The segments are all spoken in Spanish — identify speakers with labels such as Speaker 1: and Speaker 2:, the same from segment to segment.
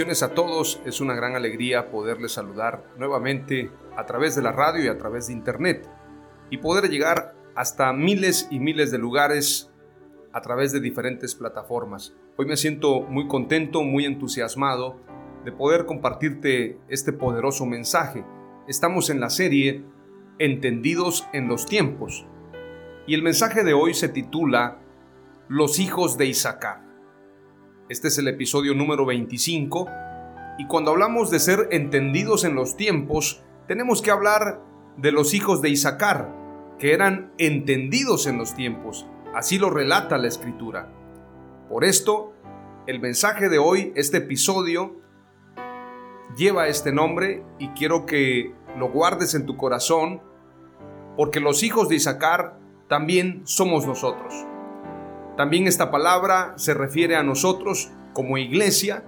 Speaker 1: Bendiciones a todos, es una gran alegría poderles saludar nuevamente a través de la radio y a través de internet y poder llegar hasta miles y miles de lugares a través de diferentes plataformas. Hoy me siento muy contento, muy entusiasmado de poder compartirte este poderoso mensaje. Estamos en la serie Entendidos en los tiempos y el mensaje de hoy se titula Los hijos de Isaacar. Este es el episodio número 25 y cuando hablamos de ser entendidos en los tiempos, tenemos que hablar de los hijos de Isaacar, que eran entendidos en los tiempos. Así lo relata la escritura. Por esto, el mensaje de hoy, este episodio, lleva este nombre y quiero que lo guardes en tu corazón, porque los hijos de Isaacar también somos nosotros. También esta palabra se refiere a nosotros como iglesia,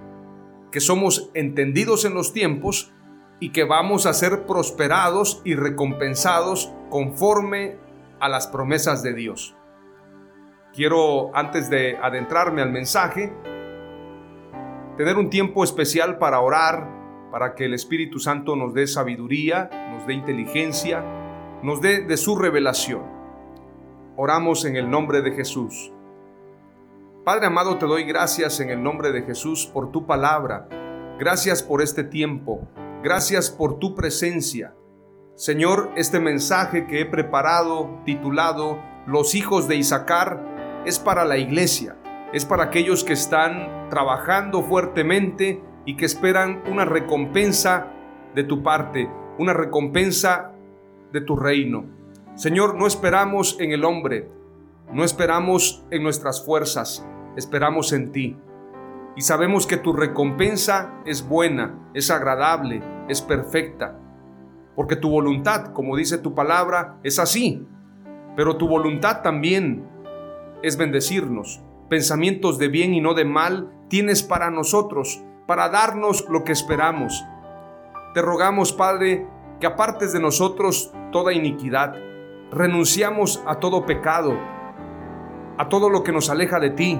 Speaker 1: que somos entendidos en los tiempos y que vamos a ser prosperados y recompensados conforme a las promesas de Dios. Quiero, antes de adentrarme al mensaje, tener un tiempo especial para orar, para que el Espíritu Santo nos dé sabiduría, nos dé inteligencia, nos dé de su revelación. Oramos en el nombre de Jesús. Padre amado, te doy gracias en el nombre de Jesús por tu palabra. Gracias por este tiempo. Gracias por tu presencia. Señor, este mensaje que he preparado, titulado Los hijos de Isaacar, es para la iglesia. Es para aquellos que están trabajando fuertemente y que esperan una recompensa de tu parte, una recompensa de tu reino. Señor, no esperamos en el hombre, no esperamos en nuestras fuerzas, esperamos en ti. Y sabemos que tu recompensa es buena, es agradable, es perfecta. Porque tu voluntad, como dice tu palabra, es así. Pero tu voluntad también es bendecirnos. Pensamientos de bien y no de mal tienes para nosotros, para darnos lo que esperamos. Te rogamos, Padre, que apartes de nosotros toda iniquidad. Renunciamos a todo pecado, a todo lo que nos aleja de ti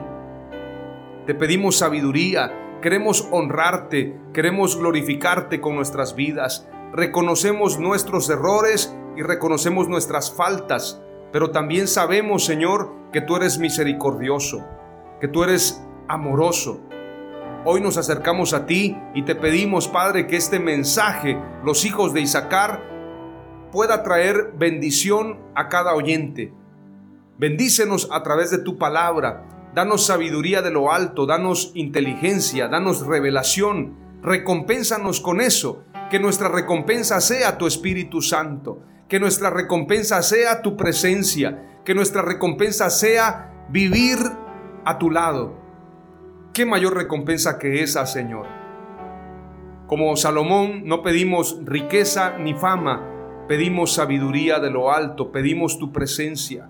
Speaker 1: te pedimos sabiduría, queremos honrarte, queremos glorificarte con nuestras vidas. Reconocemos nuestros errores y reconocemos nuestras faltas, pero también sabemos, Señor, que tú eres misericordioso, que tú eres amoroso. Hoy nos acercamos a ti y te pedimos, Padre, que este mensaje, los hijos de Isaacar, pueda traer bendición a cada oyente. Bendícenos a través de tu palabra. Danos sabiduría de lo alto, danos inteligencia, danos revelación, recompénsanos con eso, que nuestra recompensa sea tu Espíritu Santo, que nuestra recompensa sea tu presencia, que nuestra recompensa sea vivir a tu lado. ¿Qué mayor recompensa que esa, Señor? Como Salomón no pedimos riqueza ni fama, pedimos sabiduría de lo alto, pedimos tu presencia.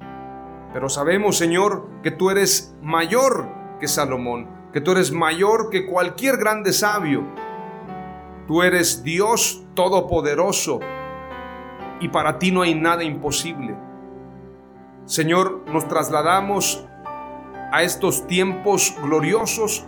Speaker 1: Pero sabemos, Señor, que tú eres mayor que Salomón, que tú eres mayor que cualquier grande sabio. Tú eres Dios todopoderoso y para ti no hay nada imposible. Señor, nos trasladamos a estos tiempos gloriosos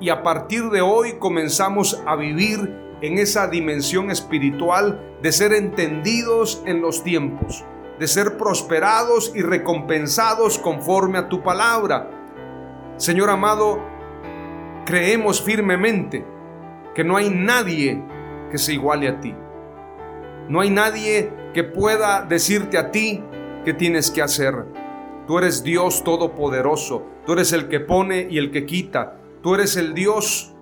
Speaker 1: y a partir de hoy comenzamos a vivir en esa dimensión espiritual de ser entendidos en los tiempos, de ser prosperados y recompensados conforme a tu palabra. Señor amado, creemos firmemente que no hay nadie que se iguale a ti. No hay nadie que pueda decirte a ti qué tienes que hacer. Tú eres Dios todopoderoso, tú eres el que pone y el que quita, tú eres el Dios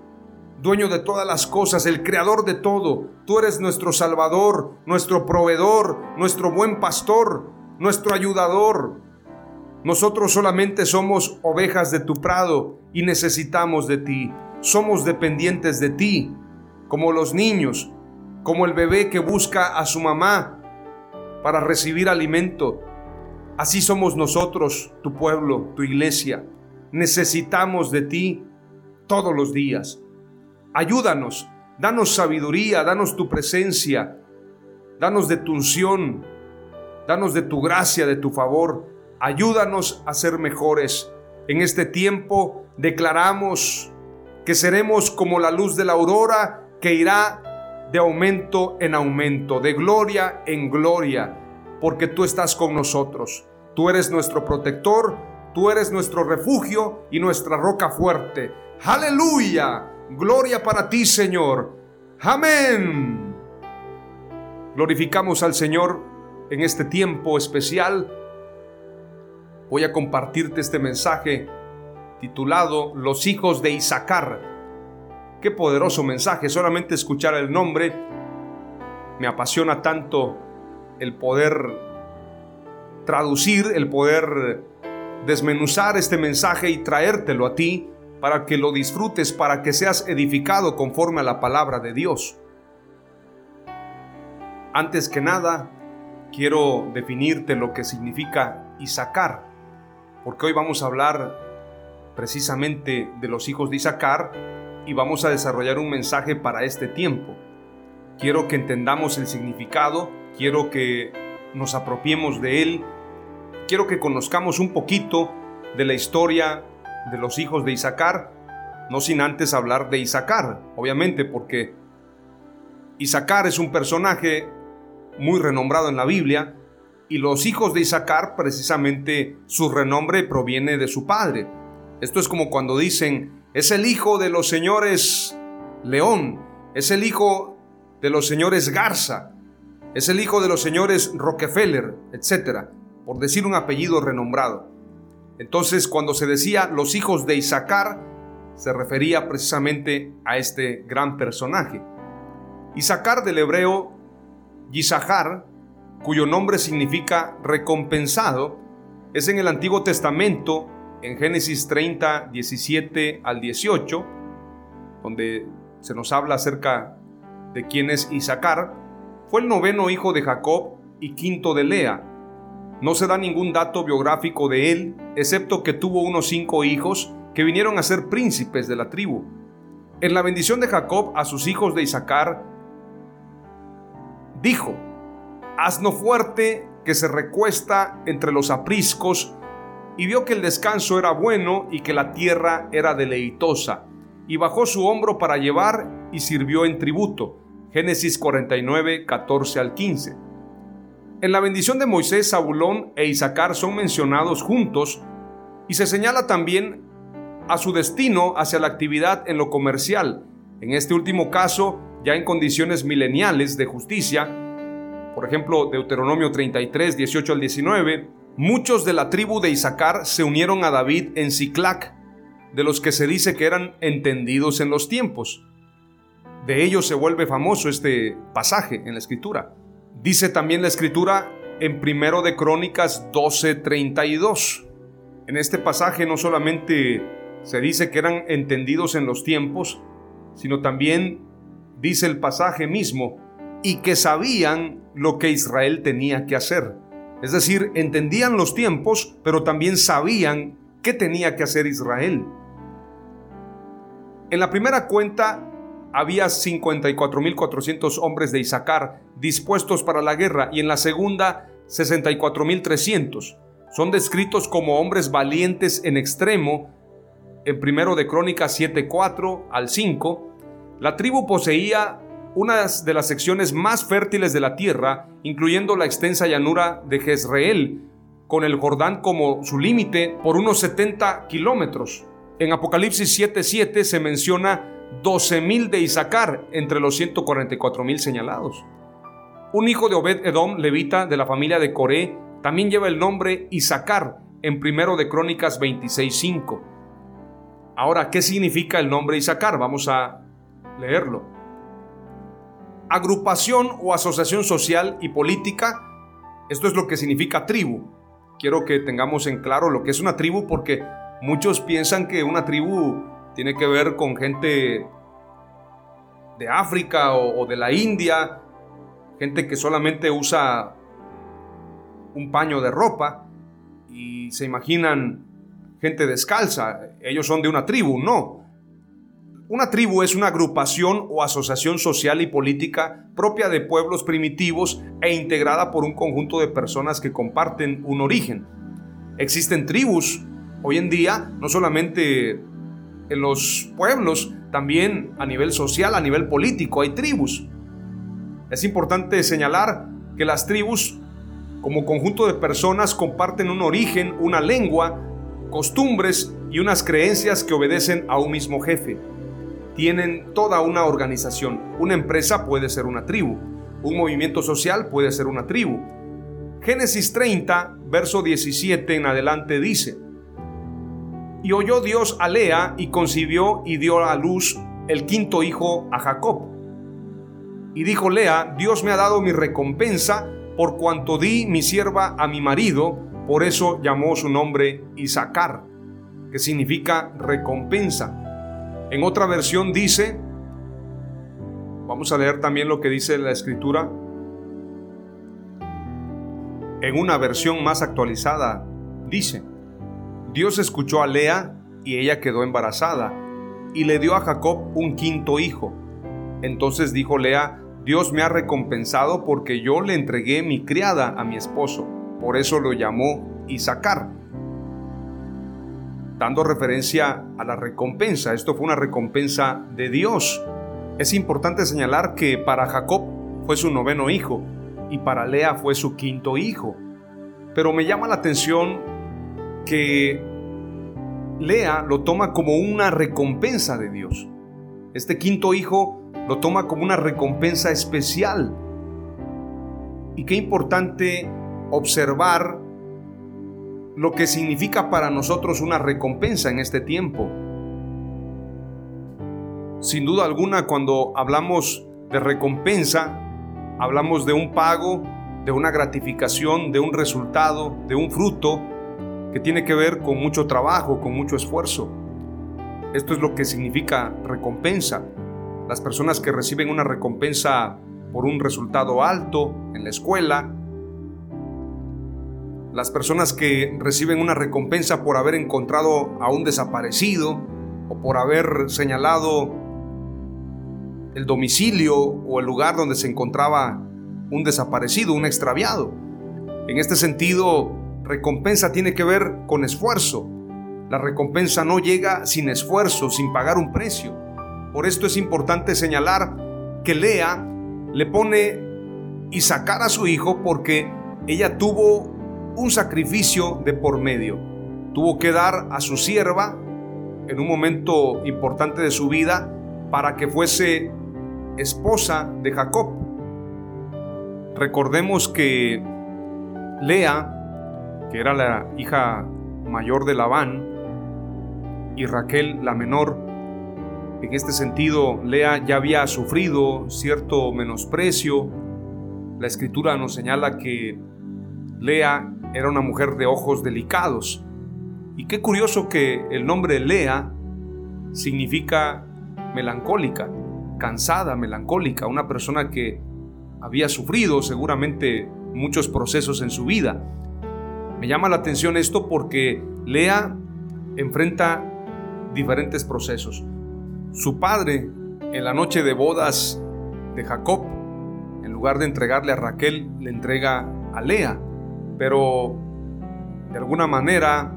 Speaker 1: dueño de todas las cosas, el creador de todo. Tú eres nuestro Salvador, nuestro proveedor, nuestro buen pastor, nuestro ayudador. Nosotros solamente somos ovejas de tu prado y necesitamos de ti. Somos dependientes de ti, como los niños, como el bebé que busca a su mamá para recibir alimento. Así somos nosotros, tu pueblo, tu iglesia. Necesitamos de ti todos los días. Ayúdanos, danos sabiduría, danos tu presencia, danos de tu unción, danos de tu gracia, de tu favor. Ayúdanos a ser mejores. En este tiempo declaramos que seremos como la luz de la aurora que irá de aumento en aumento, de gloria en gloria, porque tú estás con nosotros. Tú eres nuestro protector, tú eres nuestro refugio y nuestra roca fuerte. Aleluya. Gloria para ti, Señor. Amén. Glorificamos al Señor en este tiempo especial. Voy a compartirte este mensaje titulado Los hijos de Isaacar. Qué poderoso mensaje, solamente escuchar el nombre me apasiona tanto el poder traducir, el poder desmenuzar este mensaje y traértelo a ti para que lo disfrutes, para que seas edificado conforme a la palabra de Dios. Antes que nada, quiero definirte lo que significa Isaacar, porque hoy vamos a hablar precisamente de los hijos de Isaacar y vamos a desarrollar un mensaje para este tiempo. Quiero que entendamos el significado, quiero que nos apropiemos de él, quiero que conozcamos un poquito de la historia de los hijos de Isaacar, no sin antes hablar de Isaacar, obviamente, porque Isaacar es un personaje muy renombrado en la Biblia, y los hijos de Isaacar, precisamente su renombre proviene de su padre. Esto es como cuando dicen, es el hijo de los señores León, es el hijo de los señores Garza, es el hijo de los señores Rockefeller, etc., por decir un apellido renombrado. Entonces, cuando se decía los hijos de Isaacar, se refería precisamente a este gran personaje. Isaacar del hebreo Yisahar, cuyo nombre significa recompensado, es en el Antiguo Testamento, en Génesis 30, 17 al 18, donde se nos habla acerca de quién es Isaacar, fue el noveno hijo de Jacob y quinto de Lea no se da ningún dato biográfico de él, excepto que tuvo unos cinco hijos que vinieron a ser príncipes de la tribu. En la bendición de Jacob a sus hijos de Isaacar, dijo, asno fuerte que se recuesta entre los apriscos, y vio que el descanso era bueno y que la tierra era deleitosa, y bajó su hombro para llevar y sirvió en tributo. Génesis 49, 14 al 15. En la bendición de Moisés, Zabulón e Isaacar son mencionados juntos y se señala también a su destino hacia la actividad en lo comercial, en este último caso ya en condiciones mileniales de justicia, por ejemplo Deuteronomio 33, 18 al 19, muchos de la tribu de Isaacar se unieron a David en Ciclac, de los que se dice que eran entendidos en los tiempos. De ellos se vuelve famoso este pasaje en la escritura. Dice también la escritura en primero de Crónicas 12:32. En este pasaje no solamente se dice que eran entendidos en los tiempos, sino también dice el pasaje mismo y que sabían lo que Israel tenía que hacer. Es decir, entendían los tiempos, pero también sabían qué tenía que hacer Israel. En la primera cuenta había 54.400 hombres de Isaacar dispuestos para la guerra y en la segunda 64.300. Son descritos como hombres valientes en extremo en primero de Crónicas 7:4 al 5, la tribu poseía una de las secciones más fértiles de la tierra, incluyendo la extensa llanura de Jezreel, con el Jordán como su límite por unos 70 kilómetros. En Apocalipsis 7:7 se menciona 12.000 de Isaacar entre los 144.000 señalados. Un hijo de Obed Edom, levita de la familia de Coré, también lleva el nombre Isaacar en primero de Crónicas 26.5. Ahora, ¿qué significa el nombre Isaacar? Vamos a leerlo. Agrupación o asociación social y política, esto es lo que significa tribu. Quiero que tengamos en claro lo que es una tribu porque muchos piensan que una tribu tiene que ver con gente de África o, de la India, gente que solamente usa un paño de ropa y se imaginan gente descalza, ellos son de una tribu, no. Una tribu es una agrupación o asociación social y política propia de pueblos primitivos e integrada por un conjunto de personas que comparten un origen. Existen tribus hoy en día, no solamente en los pueblos, también a nivel social, a nivel político, hay tribus. Es importante señalar que las tribus, como conjunto de personas, comparten un origen, una lengua, costumbres y unas creencias que obedecen a un mismo jefe. Tienen toda una organización. Una empresa puede ser una tribu. Un movimiento social puede ser una tribu. Génesis 30, verso 17 en adelante dice, y oyó Dios a Lea y concibió y dio a luz el quinto hijo a Jacob. Y dijo Lea, Dios me ha dado mi recompensa por cuanto di mi sierva a mi marido, por eso llamó su nombre Isaacar, que significa recompensa. En otra versión dice, vamos a leer también lo que dice la escritura, en una versión más actualizada, dice, Dios escuchó a Lea y ella quedó embarazada y le dio a Jacob un quinto hijo. Entonces dijo Lea, Dios me ha recompensado porque yo le entregué mi criada a mi esposo. Por eso lo llamó Isaacar, dando referencia a la recompensa. Esto fue una recompensa de Dios. Es importante señalar que para Jacob fue su noveno hijo y para Lea fue su quinto hijo. Pero me llama la atención que Lea lo toma como una recompensa de Dios. Este quinto hijo lo toma como una recompensa especial. Y qué importante observar lo que significa para nosotros una recompensa en este tiempo. Sin duda alguna, cuando hablamos de recompensa, hablamos de un pago, de una gratificación, de un resultado, de un fruto que tiene que ver con mucho trabajo, con mucho esfuerzo. Esto es lo que significa recompensa. Las personas que reciben una recompensa por un resultado alto en la escuela, las personas que reciben una recompensa por haber encontrado a un desaparecido o por haber señalado el domicilio o el lugar donde se encontraba un desaparecido, un extraviado. En este sentido, Recompensa tiene que ver con esfuerzo. La recompensa no llega sin esfuerzo, sin pagar un precio. Por esto es importante señalar que Lea le pone y sacar a su hijo porque ella tuvo un sacrificio de por medio. Tuvo que dar a su sierva en un momento importante de su vida para que fuese esposa de Jacob. Recordemos que Lea que era la hija mayor de Labán, y Raquel la menor. En este sentido, Lea ya había sufrido cierto menosprecio. La escritura nos señala que Lea era una mujer de ojos delicados. Y qué curioso que el nombre Lea significa melancólica, cansada, melancólica, una persona que había sufrido seguramente muchos procesos en su vida. Me llama la atención esto porque Lea enfrenta diferentes procesos. Su padre, en la noche de bodas de Jacob, en lugar de entregarle a Raquel, le entrega a Lea. Pero de alguna manera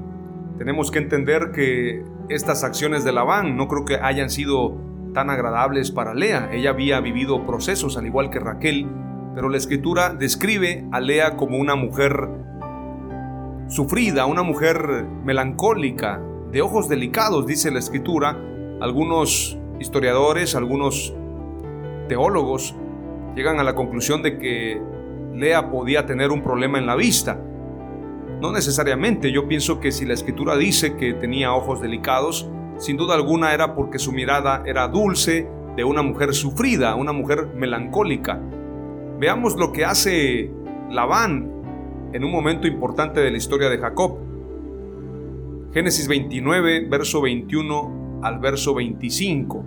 Speaker 1: tenemos que entender que estas acciones de Labán. No creo que hayan sido tan agradables para Lea. Ella había vivido procesos al igual que Raquel, pero la escritura describe a Lea como una mujer sufrida, una mujer melancólica, de ojos delicados, dice la escritura. Algunos historiadores, algunos teólogos llegan a la conclusión de que Lea podía tener un problema en la vista. No necesariamente, yo pienso que si la escritura dice que tenía ojos delicados, sin duda alguna era porque su mirada era dulce, de una mujer sufrida, una mujer melancólica. Veamos lo que hace Labán en un momento importante de la historia de Jacob. Génesis 29, verso 21 al verso 25.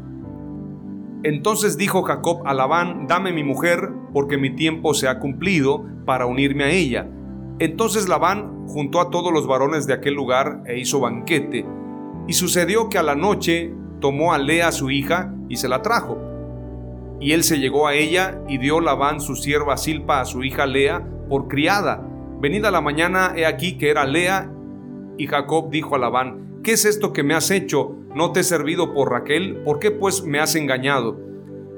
Speaker 1: Entonces dijo Jacob a Labán, dame mi mujer, porque mi tiempo se ha cumplido para unirme a ella. Entonces Labán juntó a todos los varones de aquel lugar e hizo banquete. Y sucedió que a la noche tomó a Lea su hija y se la trajo. Y él se llegó a ella y dio Labán su sierva Silpa a su hija Lea por criada. Venida la mañana, he aquí que era Lea. Y Jacob dijo a Labán, ¿qué es esto que me has hecho? ¿No te he servido por Raquel? ¿Por qué pues me has engañado?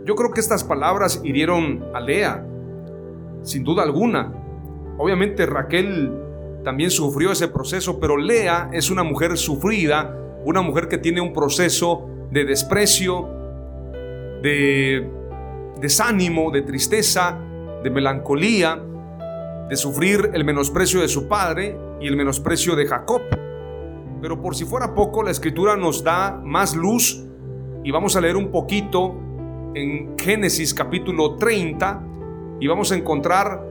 Speaker 1: Yo creo que estas palabras hirieron a Lea, sin duda alguna. Obviamente Raquel también sufrió ese proceso, pero Lea es una mujer sufrida, una mujer que tiene un proceso de desprecio, de desánimo, de tristeza, de melancolía, de sufrir el menosprecio de su padre y el menosprecio de Jacob. Pero por si fuera poco, la escritura nos da más luz y vamos a leer un poquito en Génesis capítulo 30 y vamos a encontrar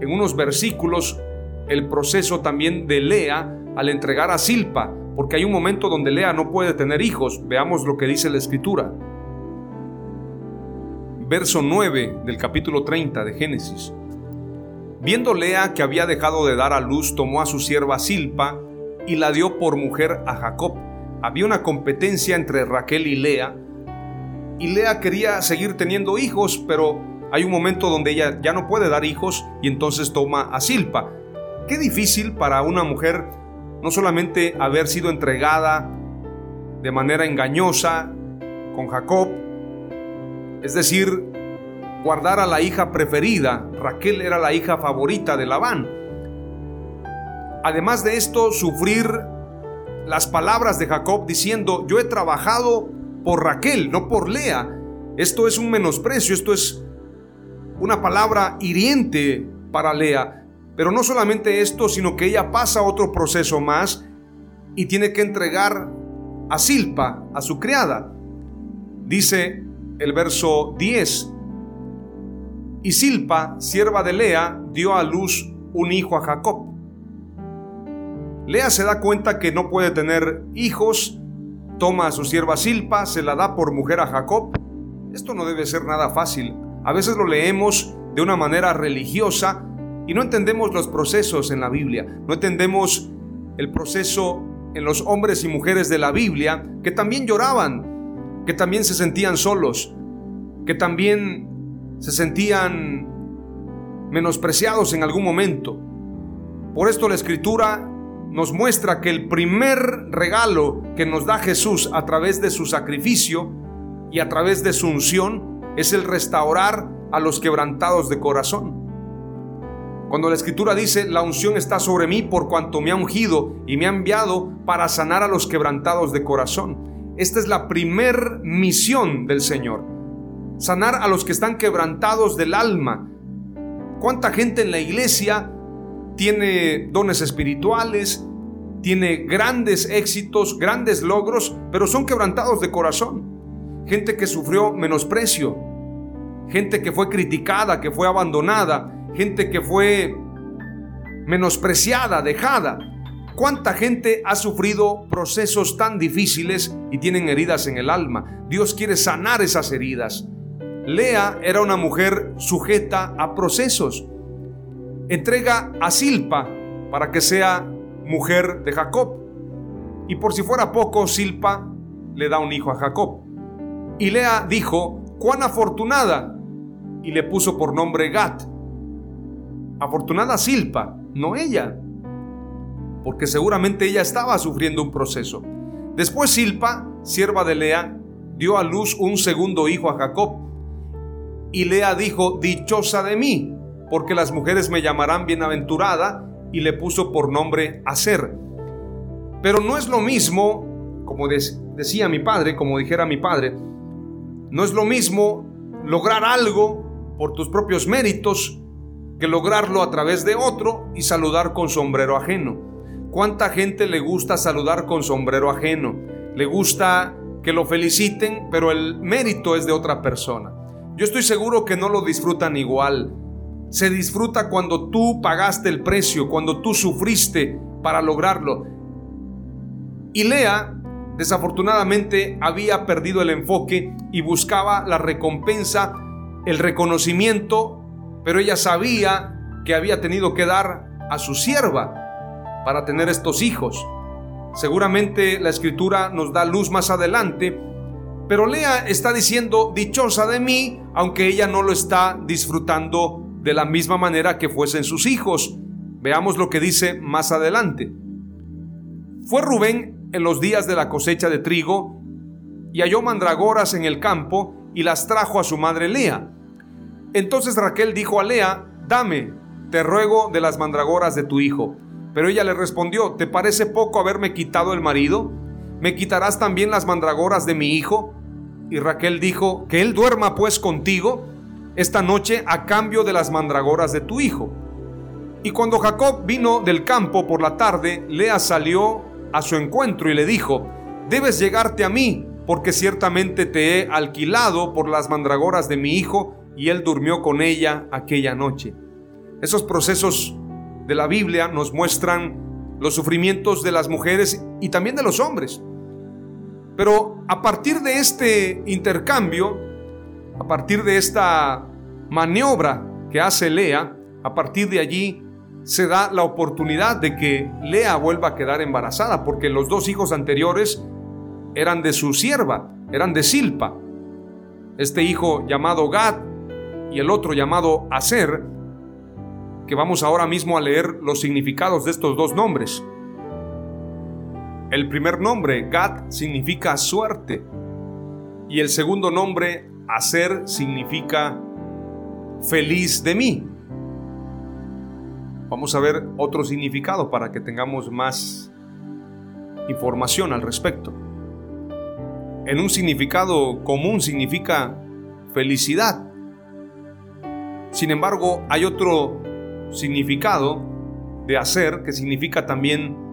Speaker 1: en unos versículos el proceso también de Lea al entregar a Silpa, porque hay un momento donde Lea no puede tener hijos. Veamos lo que dice la escritura. Verso 9 del capítulo 30 de Génesis. Viendo Lea que había dejado de dar a luz, tomó a su sierva Silpa y la dio por mujer a Jacob. Había una competencia entre Raquel y Lea, y Lea quería seguir teniendo hijos, pero hay un momento donde ella ya no puede dar hijos y entonces toma a Silpa. Qué difícil para una mujer no solamente haber sido entregada de manera engañosa con Jacob, es decir, guardar a la hija preferida. Raquel era la hija favorita de Labán. Además de esto, sufrir las palabras de Jacob diciendo, yo he trabajado por Raquel, no por Lea. Esto es un menosprecio, esto es una palabra hiriente para Lea. Pero no solamente esto, sino que ella pasa otro proceso más y tiene que entregar a Silpa, a su criada. Dice el verso 10, y Silpa, sierva de Lea, dio a luz un hijo a Jacob. Lea se da cuenta que no puede tener hijos, toma a su sierva Silpa, se la da por mujer a Jacob. Esto no debe ser nada fácil. A veces lo leemos de una manera religiosa y no entendemos los procesos en la Biblia, no entendemos el proceso en los hombres y mujeres de la Biblia que también lloraban, que también se sentían solos, que también se sentían menospreciados en algún momento. Por esto la escritura nos muestra que el primer regalo que nos da Jesús a través de su sacrificio y a través de su unción es el restaurar a los quebrantados de corazón. Cuando la escritura dice, la unción está sobre mí por cuanto me ha ungido y me ha enviado para sanar a los quebrantados de corazón. Esta es la primer misión del Señor. Sanar a los que están quebrantados del alma. ¿Cuánta gente en la iglesia tiene dones espirituales, tiene grandes éxitos, grandes logros, pero son quebrantados de corazón? Gente que sufrió menosprecio, gente que fue criticada, que fue abandonada, gente que fue menospreciada, dejada. ¿Cuánta gente ha sufrido procesos tan difíciles y tienen heridas en el alma? Dios quiere sanar esas heridas. Lea era una mujer sujeta a procesos. Entrega a Silpa para que sea mujer de Jacob. Y por si fuera poco, Silpa le da un hijo a Jacob. Y Lea dijo, cuán afortunada, y le puso por nombre Gat afortunada Silpa, no ella, porque seguramente ella estaba sufriendo un proceso. Después Silpa, sierva de Lea, dio a luz un segundo hijo a Jacob. Y Lea dijo, dichosa de mí, porque las mujeres me llamarán bienaventurada, y le puso por nombre Aser. Pero no es lo mismo, como decía mi padre, como dijera mi padre, no es lo mismo lograr algo por tus propios méritos que lograrlo a través de otro y saludar con sombrero ajeno. ¿Cuánta gente le gusta saludar con sombrero ajeno? Le gusta que lo feliciten, pero el mérito es de otra persona. Yo estoy seguro que no lo disfrutan igual. Se disfruta cuando tú pagaste el precio, cuando tú sufriste para lograrlo. Y Lea, desafortunadamente, había perdido el enfoque y buscaba la recompensa, el reconocimiento, pero ella sabía que había tenido que dar a su sierva para tener estos hijos. Seguramente la escritura nos da luz más adelante, pero Lea está diciendo dichosa de mí, aunque ella no lo está disfrutando de la misma manera que fuesen sus hijos. Veamos lo que dice más adelante. Fue Rubén en los días de la cosecha de trigo y halló mandragoras en el campo y las trajo a su madre Lea. Entonces Raquel dijo a Lea, dame, te ruego de las mandragoras de tu hijo. Pero ella le respondió, ¿te parece poco haberme quitado el marido? ¿Me quitarás también las mandragoras de mi hijo? Y Raquel dijo, que él duerma pues contigo esta noche a cambio de las mandragoras de tu hijo. Y cuando Jacob vino del campo por la tarde, Lea salió a su encuentro y le dijo, debes llegarte a mí, porque ciertamente te he alquilado por las mandragoras de mi hijo, y él durmió con ella aquella noche. Esos procesos de la Biblia nos muestran los sufrimientos de las mujeres y también de los hombres. Pero a partir de este intercambio, a partir de esta maniobra que hace Lea, a partir de allí se da la oportunidad de que Lea vuelva a quedar embarazada, porque los dos hijos anteriores eran de su sierva, eran de Silpa. Este hijo llamado Gad y el otro llamado Aser que vamos ahora mismo a leer los significados de estos dos nombres. El primer nombre, Gad, significa suerte. Y el segundo nombre, Hacer, significa feliz de mí. Vamos a ver otro significado para que tengamos más información al respecto. En un significado común significa felicidad. Sin embargo, hay otro significado de hacer, que significa también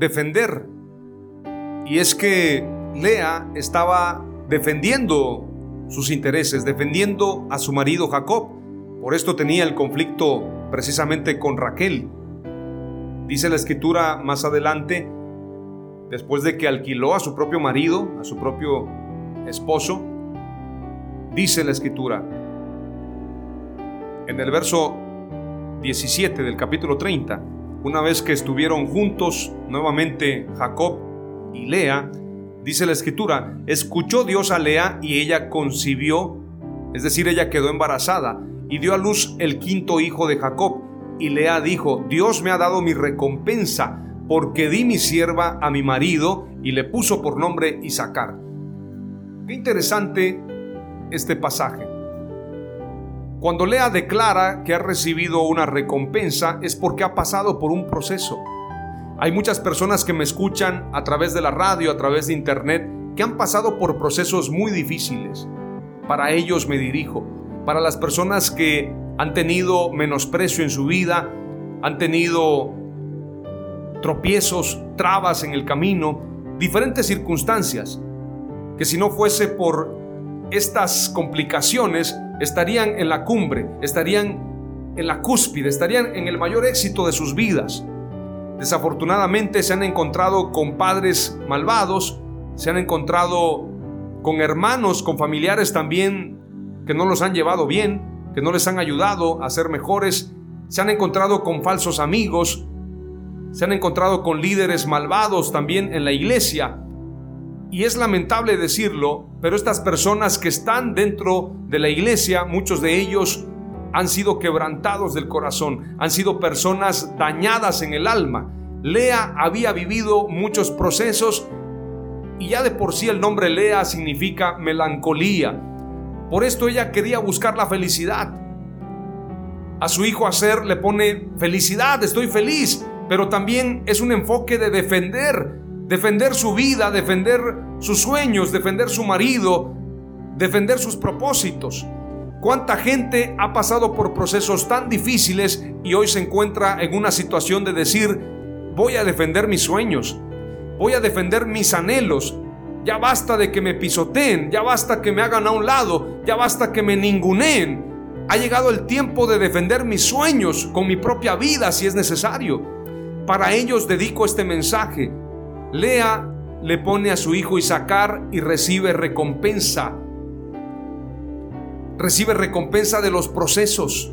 Speaker 1: defender. Y es que Lea estaba defendiendo sus intereses, defendiendo a su marido Jacob. Por esto tenía el conflicto precisamente con Raquel. Dice la escritura más adelante, después de que alquiló a su propio marido, a su propio esposo, dice la escritura, en el verso 17 del capítulo 30, una vez que estuvieron juntos nuevamente Jacob y Lea, dice la escritura, escuchó Dios a Lea y ella concibió, es decir, ella quedó embarazada y dio a luz el quinto hijo de Jacob. Y Lea dijo, Dios me ha dado mi recompensa porque di mi sierva a mi marido y le puso por nombre Isaacar. Qué interesante este pasaje. Cuando Lea declara que ha recibido una recompensa es porque ha pasado por un proceso. Hay muchas personas que me escuchan a través de la radio, a través de internet, que han pasado por procesos muy difíciles. Para ellos me dirijo. Para las personas que han tenido menosprecio en su vida, han tenido tropiezos, trabas en el camino, diferentes circunstancias, que si no fuese por estas complicaciones, estarían en la cumbre, estarían en la cúspide, estarían en el mayor éxito de sus vidas. Desafortunadamente se han encontrado con padres malvados, se han encontrado con hermanos, con familiares también que no los han llevado bien, que no les han ayudado a ser mejores, se han encontrado con falsos amigos, se han encontrado con líderes malvados también en la iglesia y es lamentable decirlo, pero estas personas que están dentro de la iglesia, muchos de ellos han sido quebrantados del corazón, han sido personas dañadas en el alma. Lea había vivido muchos procesos y ya de por sí el nombre Lea significa melancolía. Por esto ella quería buscar la felicidad. A su hijo Aser le pone felicidad, estoy feliz, pero también es un enfoque de defender, defender su vida, defender sus sueños, defender su marido, defender sus propósitos. ¿Cuánta gente ha pasado por procesos tan difíciles y hoy se encuentra en una situación de decir, voy a defender mis sueños, voy a defender mis anhelos, ya basta de que me pisoteen, ya basta que me hagan a un lado, ya basta que me ninguneen. Ha llegado el tiempo de defender mis sueños con mi propia vida si es necesario. Para ellos dedico este mensaje. Lea le pone a su hijo Isaacar y recibe recompensa recibe recompensa de los procesos.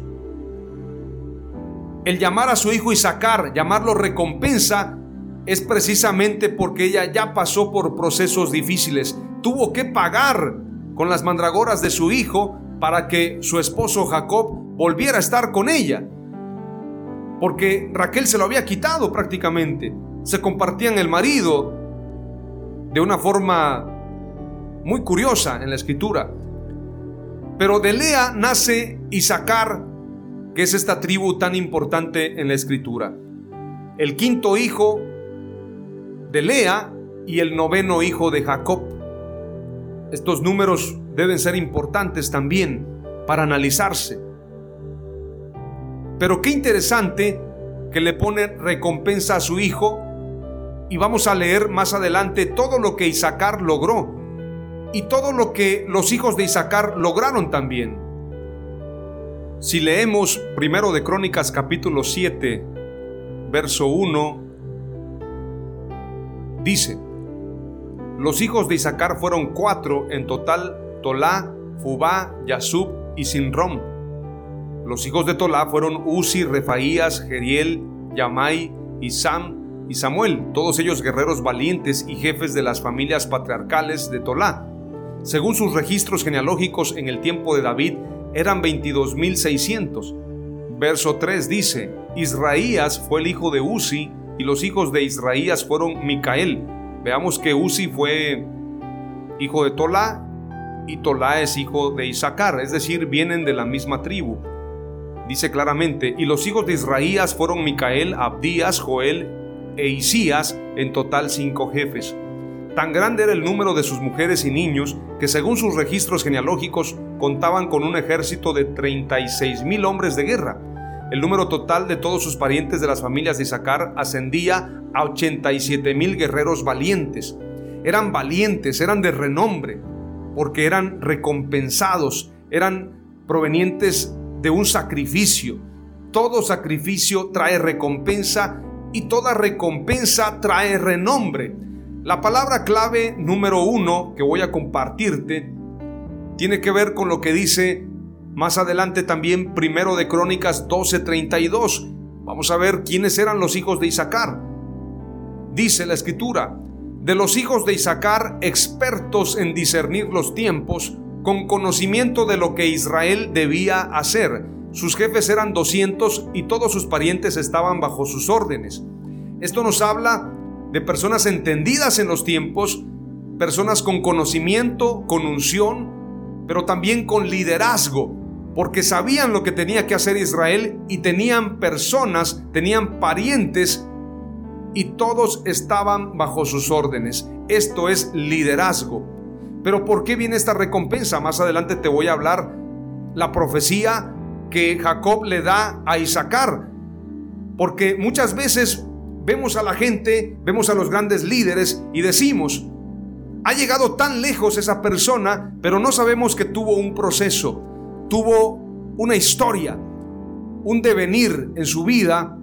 Speaker 1: El llamar a su hijo Isaacar, llamarlo recompensa, es precisamente porque ella ya pasó por procesos difíciles. Tuvo que pagar con las mandragoras de su hijo para que su esposo Jacob volviera a estar con ella. Porque Raquel se lo había quitado prácticamente. Se compartían el marido de una forma muy curiosa en la escritura. Pero de Lea nace Isaacar, que es esta tribu tan importante en la escritura. El quinto hijo de Lea y el noveno hijo de Jacob. Estos números deben ser importantes también para analizarse. Pero qué interesante que le pone recompensa a su hijo y vamos a leer más adelante todo lo que Isaacar logró y todo lo que los hijos de Isaacar lograron también. Si leemos primero de Crónicas capítulo 7, verso 1, dice, los hijos de Isaacar fueron cuatro en total, Tolá, Fubá, Yasub y Sinrom. Los hijos de Tolá fueron Uzi, Refaías, Geriel, Yamai, Isam y Samuel, todos ellos guerreros valientes y jefes de las familias patriarcales de Tolá. Según sus registros genealógicos en el tiempo de David, eran 22.600. Verso 3 dice, Israías fue el hijo de Uzi y los hijos de Israías fueron Micael. Veamos que Uzi fue hijo de Tolá y Tolá es hijo de Isaacar, es decir, vienen de la misma tribu. Dice claramente, y los hijos de Israías fueron Micael, Abdías, Joel e Isías, en total cinco jefes. Tan grande era el número de sus mujeres y niños que según sus registros genealógicos contaban con un ejército de 36 mil hombres de guerra. El número total de todos sus parientes de las familias de Isaacar ascendía a 87 mil guerreros valientes. Eran valientes, eran de renombre, porque eran recompensados, eran provenientes de un sacrificio. Todo sacrificio trae recompensa y toda recompensa trae renombre. La palabra clave número uno que voy a compartirte tiene que ver con lo que dice más adelante también primero de Crónicas 12:32. Vamos a ver quiénes eran los hijos de Isaacar. Dice la escritura, de los hijos de Isaacar expertos en discernir los tiempos, con conocimiento de lo que Israel debía hacer. Sus jefes eran 200 y todos sus parientes estaban bajo sus órdenes. Esto nos habla de personas entendidas en los tiempos, personas con conocimiento, con unción, pero también con liderazgo, porque sabían lo que tenía que hacer Israel y tenían personas, tenían parientes y todos estaban bajo sus órdenes. Esto es liderazgo. Pero ¿por qué viene esta recompensa? Más adelante te voy a hablar la profecía que Jacob le da a Isaacar. Porque muchas veces vemos a la gente, vemos a los grandes líderes y decimos, ha llegado tan lejos esa persona, pero no sabemos que tuvo un proceso, tuvo una historia, un devenir en su vida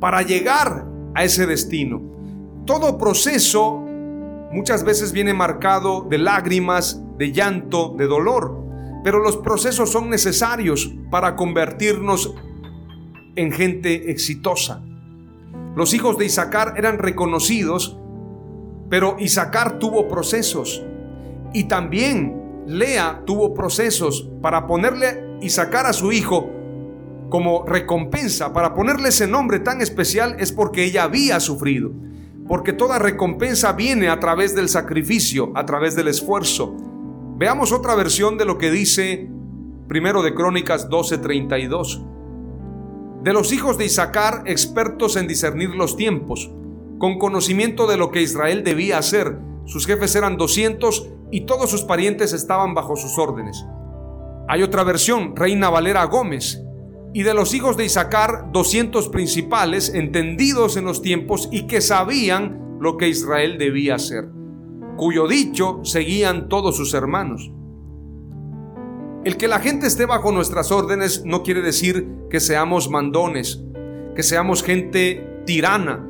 Speaker 1: para llegar a ese destino. Todo proceso muchas veces viene marcado de lágrimas, de llanto, de dolor, pero los procesos son necesarios para convertirnos en gente exitosa. Los hijos de Isaacar eran reconocidos, pero Isaacar tuvo procesos. Y también Lea tuvo procesos para ponerle Isaacar a su hijo como recompensa, para ponerle ese nombre tan especial es porque ella había sufrido. porque toda recompensa viene a través del sacrificio, a través del esfuerzo. Veamos otra versión de lo que dice primero de Crónicas 12:32. De los hijos de Isaacar, expertos en discernir los tiempos, con conocimiento de lo que Israel debía hacer. Sus jefes eran 200 y todos sus parientes estaban bajo sus órdenes. Hay otra versión, Reina Valera Gómez, y de los hijos de Isaacar, 200 principales, entendidos en los tiempos y que sabían lo que Israel debía hacer, cuyo dicho seguían todos sus hermanos. El que la gente esté bajo nuestras órdenes no quiere decir que seamos mandones, que seamos gente tirana.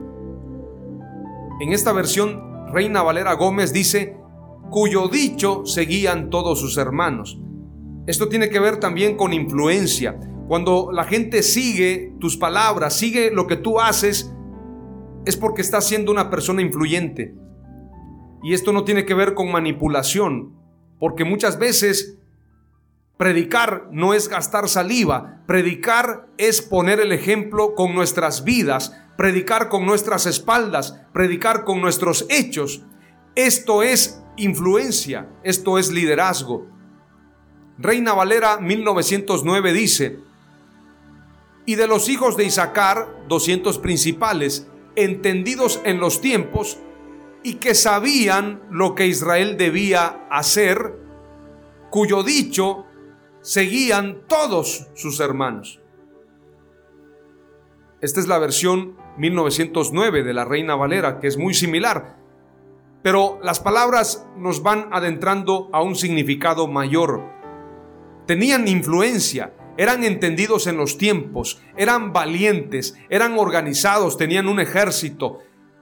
Speaker 1: En esta versión, Reina Valera Gómez dice, cuyo dicho seguían todos sus hermanos. Esto tiene que ver también con influencia. Cuando la gente sigue tus palabras, sigue lo que tú haces, es porque estás siendo una persona influyente. Y esto no tiene que ver con manipulación, porque muchas veces predicar no es gastar saliva, predicar es poner el ejemplo con nuestras vidas, predicar con nuestras espaldas, predicar con nuestros hechos. Esto es influencia, esto es liderazgo. Reina Valera 1909 dice, y de los hijos de Isaacar, 200 principales, entendidos en los tiempos y que sabían lo que Israel debía hacer, cuyo dicho seguían todos sus hermanos. Esta es la versión 1909 de la Reina Valera, que es muy similar, pero las palabras nos van adentrando a un significado mayor. Tenían influencia, eran entendidos en los tiempos, eran valientes, eran organizados, tenían un ejército,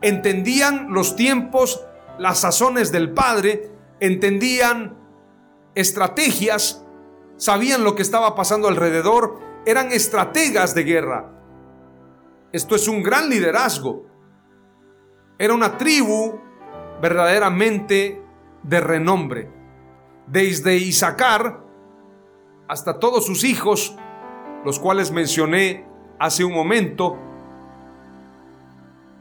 Speaker 1: entendían los tiempos, las sazones del Padre, entendían estrategias, sabían lo que estaba pasando alrededor, eran estrategas de guerra. Esto es un gran liderazgo. Era una tribu verdaderamente de renombre. Desde Isaacar hasta todos sus hijos, los cuales mencioné hace un momento,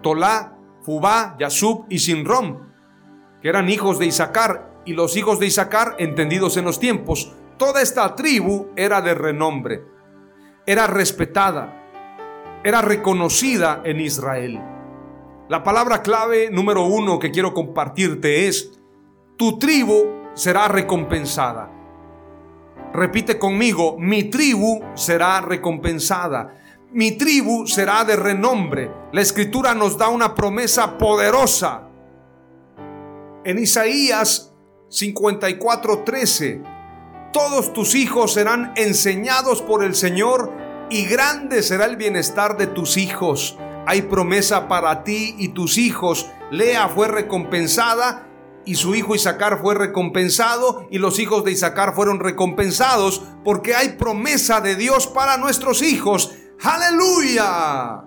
Speaker 1: Tolá, Fubá, Yasub y Sinrom, que eran hijos de Isaacar, y los hijos de Isaacar entendidos en los tiempos. Toda esta tribu era de renombre, era respetada, era reconocida en Israel. La palabra clave número uno que quiero compartirte es, tu tribu será recompensada. Repite conmigo, mi tribu será recompensada. Mi tribu será de renombre. La escritura nos da una promesa poderosa. En Isaías 54:13, todos tus hijos serán enseñados por el Señor y grande será el bienestar de tus hijos. Hay promesa para ti y tus hijos. Lea fue recompensada y su hijo Isaacar fue recompensado y los hijos de Isaacar fueron recompensados porque hay promesa de Dios para nuestros hijos. Aleluya.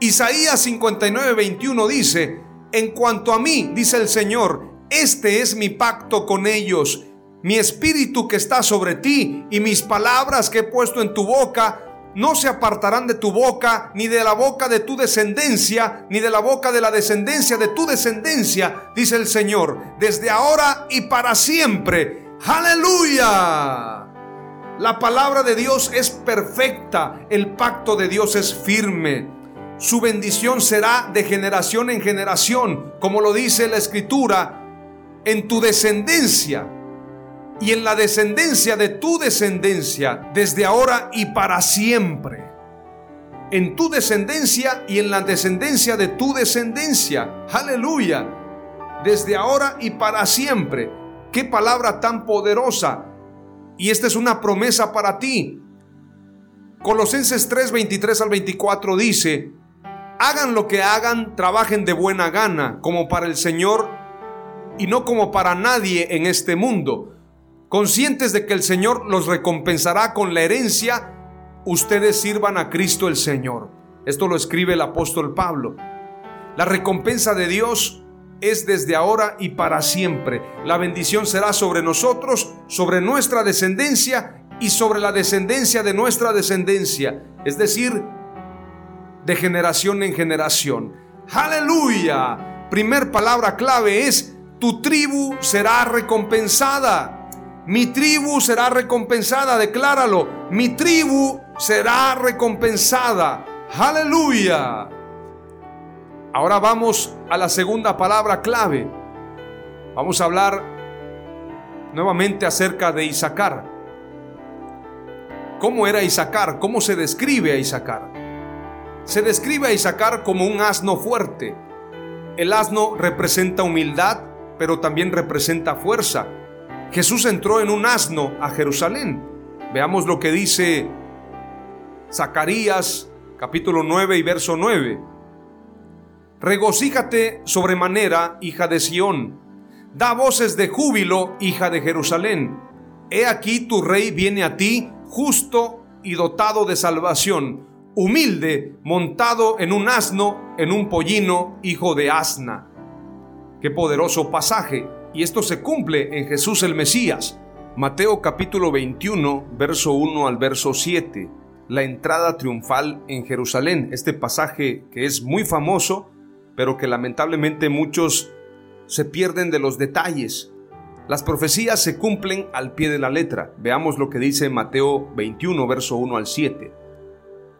Speaker 1: Isaías 59, 21 dice, en cuanto a mí, dice el Señor, este es mi pacto con ellos, mi espíritu que está sobre ti y mis palabras que he puesto en tu boca no se apartarán de tu boca, ni de la boca de tu descendencia, ni de la boca de la descendencia de tu descendencia, dice el Señor, desde ahora y para siempre. Aleluya. La palabra de Dios es perfecta, el pacto de Dios es firme. Su bendición será de generación en generación, como lo dice la escritura, en tu descendencia y en la descendencia de tu descendencia, desde ahora y para siempre. En tu descendencia y en la descendencia de tu descendencia. Aleluya. Desde ahora y para siempre. Qué palabra tan poderosa. Y esta es una promesa para ti. Colosenses 3, 23 al 24 dice, hagan lo que hagan, trabajen de buena gana, como para el Señor y no como para nadie en este mundo conscientes de que el Señor los recompensará con la herencia, ustedes sirvan a Cristo el Señor. Esto lo escribe el apóstol Pablo. La recompensa de Dios es desde ahora y para siempre. La bendición será sobre nosotros, sobre nuestra descendencia y sobre la descendencia de nuestra descendencia. Es decir, de generación en generación. Aleluya. Primer palabra clave es, tu tribu será recompensada. Mi tribu será recompensada, decláralo. Mi tribu será recompensada. Aleluya. Ahora vamos a la segunda palabra clave. Vamos a hablar nuevamente acerca de Isaacar. ¿Cómo era Isaacar? ¿Cómo se describe a Isaacar? Se describe a Isaacar como un asno fuerte. El asno representa humildad, pero también representa fuerza. Jesús entró en un asno a Jerusalén. Veamos lo que dice Zacarías capítulo 9 y verso 9. Regocíjate sobremanera, hija de Sión. Da voces de júbilo, hija de Jerusalén. He aquí tu rey viene a ti, justo y dotado de salvación, humilde, montado en un asno, en un pollino, hijo de asna. Qué poderoso pasaje. Y esto se cumple en Jesús el Mesías. Mateo capítulo 21, verso 1 al verso 7. La entrada triunfal en Jerusalén. Este pasaje que es muy famoso, pero que lamentablemente muchos se pierden de los detalles. Las profecías se cumplen al pie de la letra. Veamos lo que dice Mateo 21, verso 1 al 7.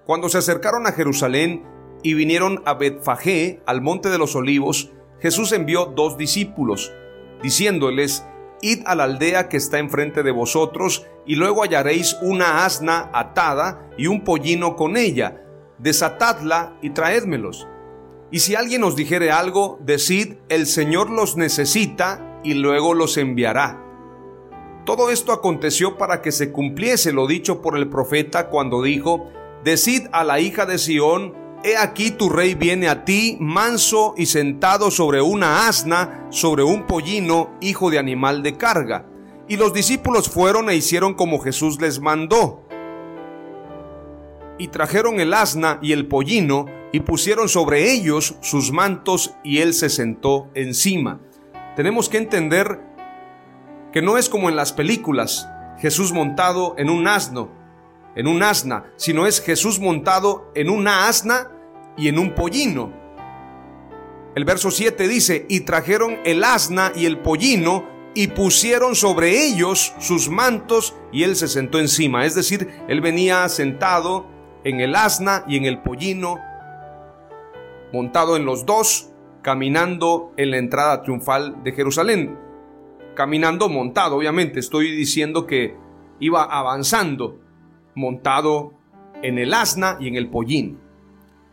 Speaker 1: Cuando se acercaron a Jerusalén y vinieron a Betfagé, al monte de los olivos, Jesús envió dos discípulos, diciéndoles, Id a la aldea que está enfrente de vosotros, y luego hallaréis una asna atada y un pollino con ella. Desatadla y traédmelos. Y si alguien os dijere algo, decid, el Señor los necesita y luego los enviará. Todo esto aconteció para que se cumpliese lo dicho por el profeta cuando dijo, Decid a la hija de Sión, He aquí tu rey viene a ti, manso y sentado sobre una asna, sobre un pollino, hijo de animal de carga. Y los discípulos fueron e hicieron como Jesús les mandó. Y trajeron el asna y el pollino, y pusieron sobre ellos sus mantos, y él se sentó encima. Tenemos que entender que no es como en las películas, Jesús montado en un asno, en un asna, sino es Jesús montado en una asna y en un pollino. El verso 7 dice, y trajeron el asna y el pollino y pusieron sobre ellos sus mantos y él se sentó encima. Es decir, él venía sentado en el asna y en el pollino, montado en los dos, caminando en la entrada triunfal de Jerusalén. Caminando montado, obviamente, estoy diciendo que iba avanzando, montado en el asna y en el pollín.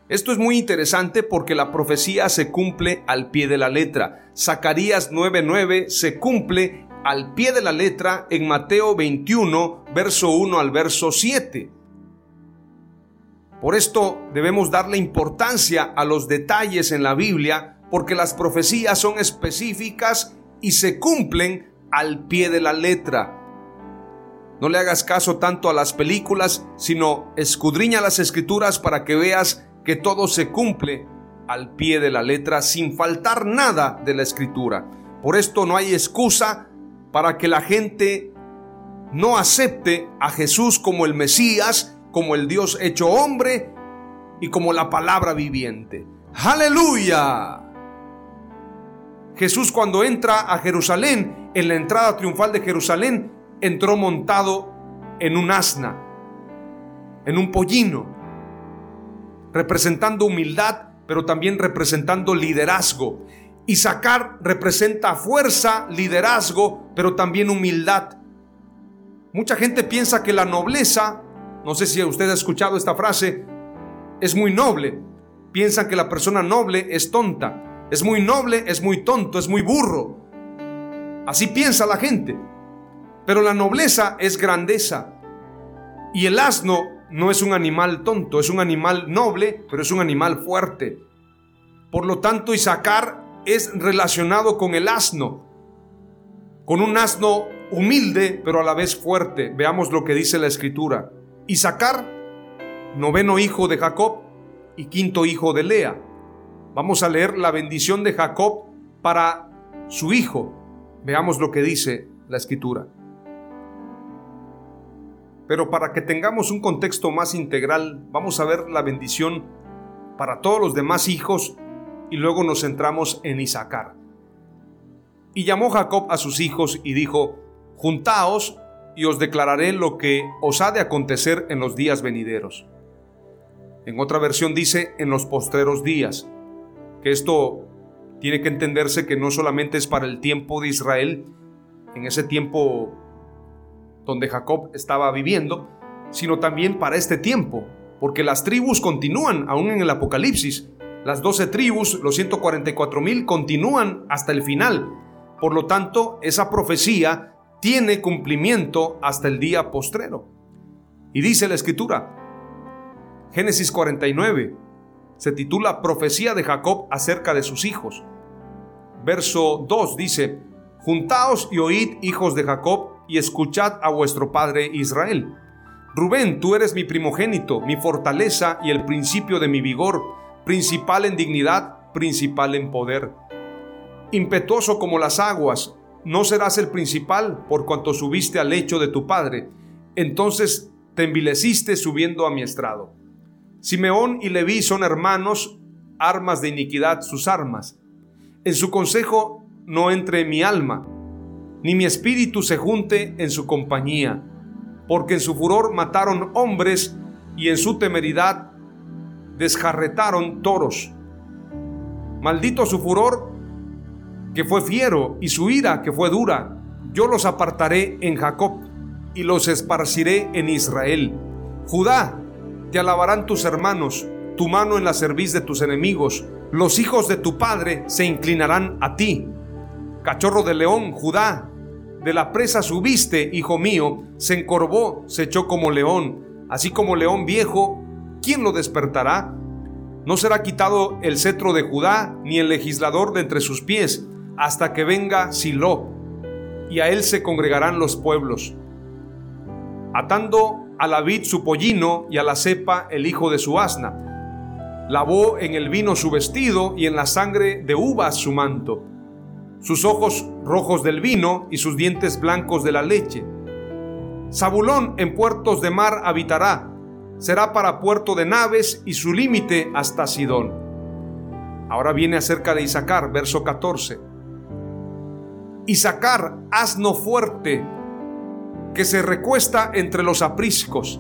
Speaker 1: Esto es muy interesante porque la profecía se cumple al pie de la letra. Zacarías 9:9 se cumple al pie de la letra en Mateo 21, verso 1 al verso 7. Por esto debemos darle importancia a los detalles en la Biblia porque las profecías son específicas y se cumplen al pie de la letra. No le hagas caso tanto a las películas, sino escudriña las escrituras para que veas que todo se cumple al pie de la letra sin faltar nada de la escritura. Por esto no hay excusa para que la gente no acepte a Jesús como el Mesías, como el Dios hecho hombre y como la palabra viviente. Aleluya. Jesús cuando entra a Jerusalén, en la entrada triunfal de Jerusalén, entró montado en un asna, en un pollino representando humildad, pero también representando liderazgo. Y sacar representa fuerza, liderazgo, pero también humildad. Mucha gente piensa que la nobleza, no sé si usted ha escuchado esta frase, es muy noble. Piensan que la persona noble es tonta. Es muy noble, es muy tonto, es muy burro. Así piensa la gente. Pero la nobleza es grandeza. Y el asno no es un animal tonto, es un animal noble, pero es un animal fuerte. Por lo tanto, Isaacar es relacionado con el asno, con un asno humilde, pero a la vez fuerte. Veamos lo que dice la escritura. Isaacar, noveno hijo de Jacob y quinto hijo de Lea. Vamos a leer la bendición de Jacob para su hijo. Veamos lo que dice la escritura. Pero para que tengamos un contexto más integral, vamos a ver la bendición para todos los demás hijos y luego nos centramos en Isaacar. Y llamó Jacob a sus hijos y dijo, Juntaos y os declararé lo que os ha de acontecer en los días venideros. En otra versión dice, en los postreros días, que esto tiene que entenderse que no solamente es para el tiempo de Israel, en ese tiempo donde Jacob estaba viviendo, sino también para este tiempo, porque las tribus continúan aún en el Apocalipsis. Las doce tribus, los 144 mil, continúan hasta el final. Por lo tanto, esa profecía tiene cumplimiento hasta el día postrero. Y dice la escritura, Génesis 49, se titula Profecía de Jacob acerca de sus hijos. Verso 2 dice, Juntaos y oíd, hijos de Jacob, y escuchad a vuestro padre Israel. Rubén, tú eres mi primogénito, mi fortaleza y el principio de mi vigor, principal en dignidad, principal en poder. Impetuoso como las aguas, no serás el principal por cuanto subiste al lecho de tu padre. Entonces te envileciste subiendo a mi estrado. Simeón y Leví son hermanos, armas de iniquidad sus armas. En su consejo no entre mi alma, ni mi espíritu se junte en su compañía porque en su furor mataron hombres y en su temeridad desjarretaron toros. Maldito su furor, que fue fiero, y su ira, que fue dura. Yo los apartaré en Jacob y los esparciré en Israel. Judá, te alabarán tus hermanos, tu mano en la cerviz de tus enemigos. Los hijos de tu padre se inclinarán a ti. Cachorro de león, Judá, de la presa subiste, hijo mío, se encorvó, se echó como león, así como león viejo, ¿quién lo despertará? No será quitado el cetro de Judá, ni el legislador de entre sus pies, hasta que venga Silo, y a él se congregarán los pueblos. Atando a la vid su pollino y a la cepa el hijo de su asna. Lavó en el vino su vestido y en la sangre de uvas su manto sus ojos rojos del vino y sus dientes blancos de la leche. Zabulón en puertos de mar habitará, será para puerto de naves y su límite hasta Sidón. Ahora viene acerca de Isaacar, verso 14. Isaacar, asno fuerte, que se recuesta entre los apriscos,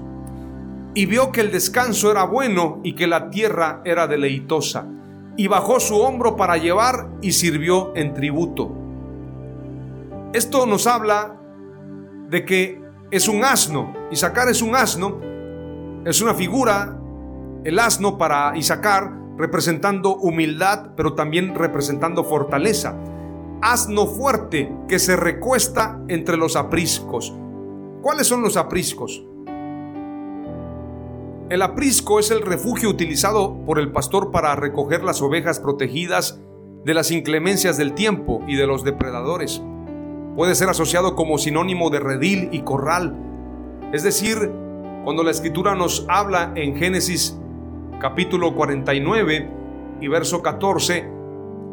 Speaker 1: y vio que el descanso era bueno y que la tierra era deleitosa y bajó su hombro para llevar y sirvió en tributo. Esto nos habla de que es un asno. Isaacar es un asno. Es una figura, el asno para Isaacar, representando humildad, pero también representando fortaleza. Asno fuerte que se recuesta entre los apriscos. ¿Cuáles son los apriscos? El aprisco es el refugio utilizado por el pastor para recoger las ovejas protegidas de las inclemencias del tiempo y de los depredadores. Puede ser asociado como sinónimo de redil y corral. Es decir, cuando la escritura nos habla en Génesis capítulo 49 y verso 14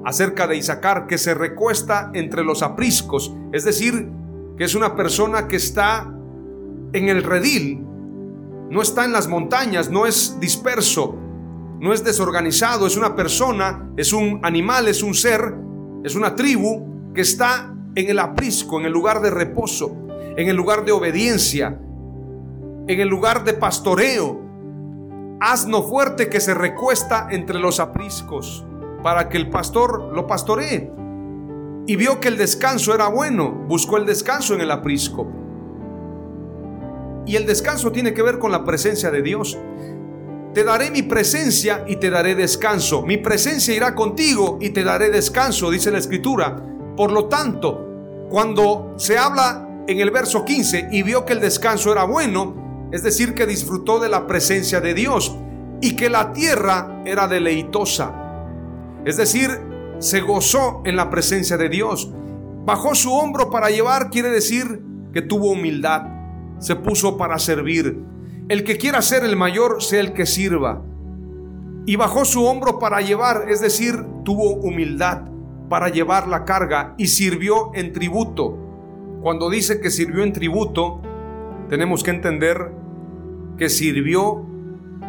Speaker 1: acerca de Isaacar que se recuesta entre los apriscos, es decir, que es una persona que está en el redil, no está en las montañas, no es disperso, no es desorganizado, es una persona, es un animal, es un ser, es una tribu que está en el aprisco, en el lugar de reposo, en el lugar de obediencia, en el lugar de pastoreo. Asno fuerte que se recuesta entre los apriscos para que el pastor lo pastoree. Y vio que el descanso era bueno, buscó el descanso en el aprisco. Y el descanso tiene que ver con la presencia de Dios. Te daré mi presencia y te daré descanso. Mi presencia irá contigo y te daré descanso, dice la escritura. Por lo tanto, cuando se habla en el verso 15 y vio que el descanso era bueno, es decir, que disfrutó de la presencia de Dios y que la tierra era deleitosa. Es decir, se gozó en la presencia de Dios. Bajó su hombro para llevar quiere decir que tuvo humildad se puso para servir. El que quiera ser el mayor, sea el que sirva. Y bajó su hombro para llevar, es decir, tuvo humildad para llevar la carga y sirvió en tributo. Cuando dice que sirvió en tributo, tenemos que entender que sirvió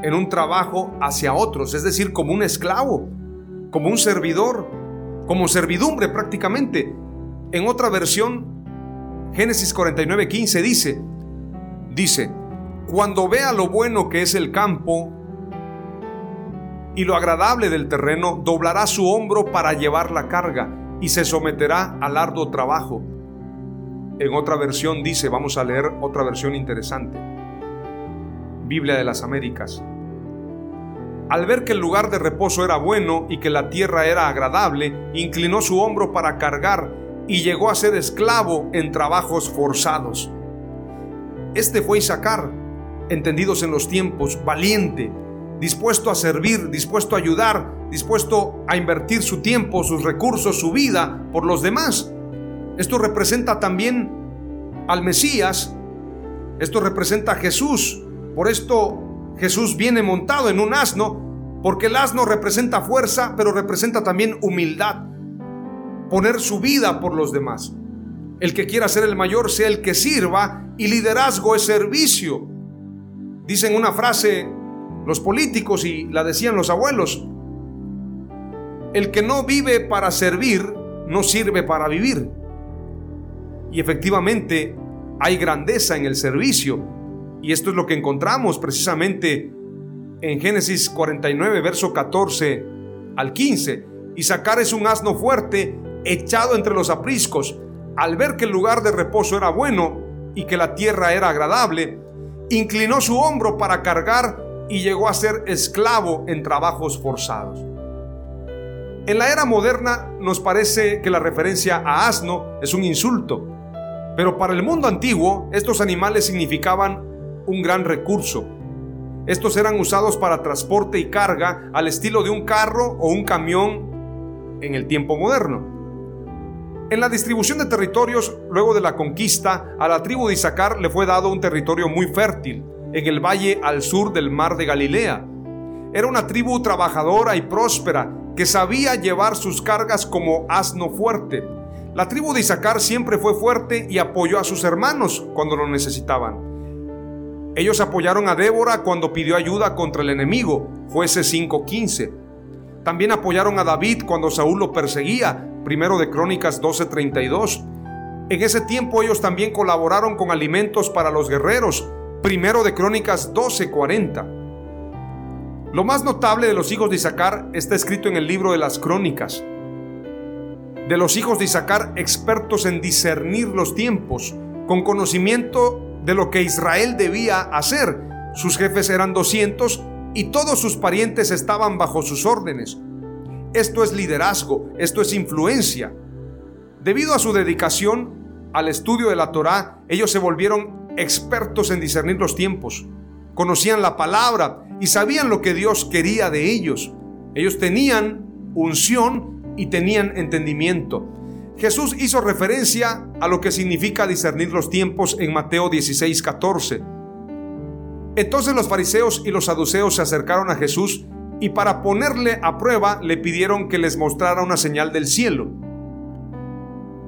Speaker 1: en un trabajo hacia otros, es decir, como un esclavo. Como un servidor, como servidumbre prácticamente. En otra versión, Génesis 49:15 dice, dice, cuando vea lo bueno que es el campo y lo agradable del terreno, doblará su hombro para llevar la carga y se someterá al arduo trabajo. En otra versión dice, vamos a leer otra versión interesante. Biblia de las Américas. Al ver que el lugar de reposo era bueno y que la tierra era agradable, inclinó su hombro para cargar y llegó a ser esclavo en trabajos forzados. Este fue Isaacar, entendidos en los tiempos, valiente, dispuesto a servir, dispuesto a ayudar, dispuesto a invertir su tiempo, sus recursos, su vida por los demás. Esto representa también al Mesías, esto representa a Jesús. Por esto Jesús viene montado en un asno, porque el asno representa fuerza, pero representa también humildad. Poner su vida por los demás. El que quiera ser el mayor sea el que sirva y liderazgo es servicio. Dicen una frase los políticos y la decían los abuelos. El que no vive para servir, no sirve para vivir. Y efectivamente hay grandeza en el servicio y esto es lo que encontramos precisamente en Génesis 49, verso 14 al 15. Isaacar es un asno fuerte echado entre los apriscos. Al ver que el lugar de reposo era bueno y que la tierra era agradable, inclinó su hombro para cargar y llegó a ser esclavo en trabajos forzados. En la era moderna nos parece que la referencia a asno es un insulto, pero para el mundo antiguo estos animales significaban un gran recurso. Estos eran usados para transporte y carga al estilo de un carro o un camión en el tiempo moderno. En la distribución de territorios, luego de la conquista, a la tribu de Isaacar le fue dado un territorio muy fértil, en el valle al sur del mar de Galilea. Era una tribu trabajadora y próspera que sabía llevar sus cargas como asno fuerte. La tribu de Isaacar siempre fue fuerte y apoyó a sus hermanos cuando lo necesitaban. Ellos apoyaron a Débora cuando pidió ayuda contra el enemigo, jueces 5:15. También apoyaron a David cuando Saúl lo perseguía, primero de Crónicas 12:32. En ese tiempo ellos también colaboraron con alimentos para los guerreros, primero de Crónicas 12:40. Lo más notable de los hijos de Isaacar está escrito en el libro de las Crónicas. De los hijos de Isaacar expertos en discernir los tiempos, con conocimiento de lo que Israel debía hacer. Sus jefes eran 200 y todos sus parientes estaban bajo sus órdenes. Esto es liderazgo, esto es influencia. Debido a su dedicación al estudio de la Torá, ellos se volvieron expertos en discernir los tiempos. Conocían la palabra y sabían lo que Dios quería de ellos. Ellos tenían unción y tenían entendimiento. Jesús hizo referencia a lo que significa discernir los tiempos en Mateo 16, 14. Entonces los fariseos y los saduceos se acercaron a Jesús y para ponerle a prueba le pidieron que les mostrara una señal del cielo.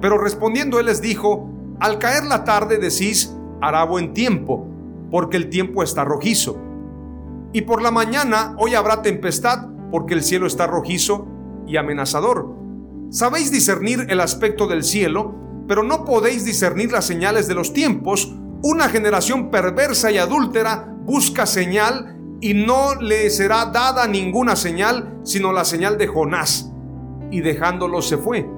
Speaker 1: Pero respondiendo él les dijo, al caer la tarde decís, hará buen tiempo, porque el tiempo está rojizo. Y por la mañana hoy habrá tempestad, porque el cielo está rojizo y amenazador. Sabéis discernir el aspecto del cielo, pero no podéis discernir las señales de los tiempos. Una generación perversa y adúltera busca señal y no le será dada ninguna señal, sino la señal de Jonás. Y dejándolo se fue.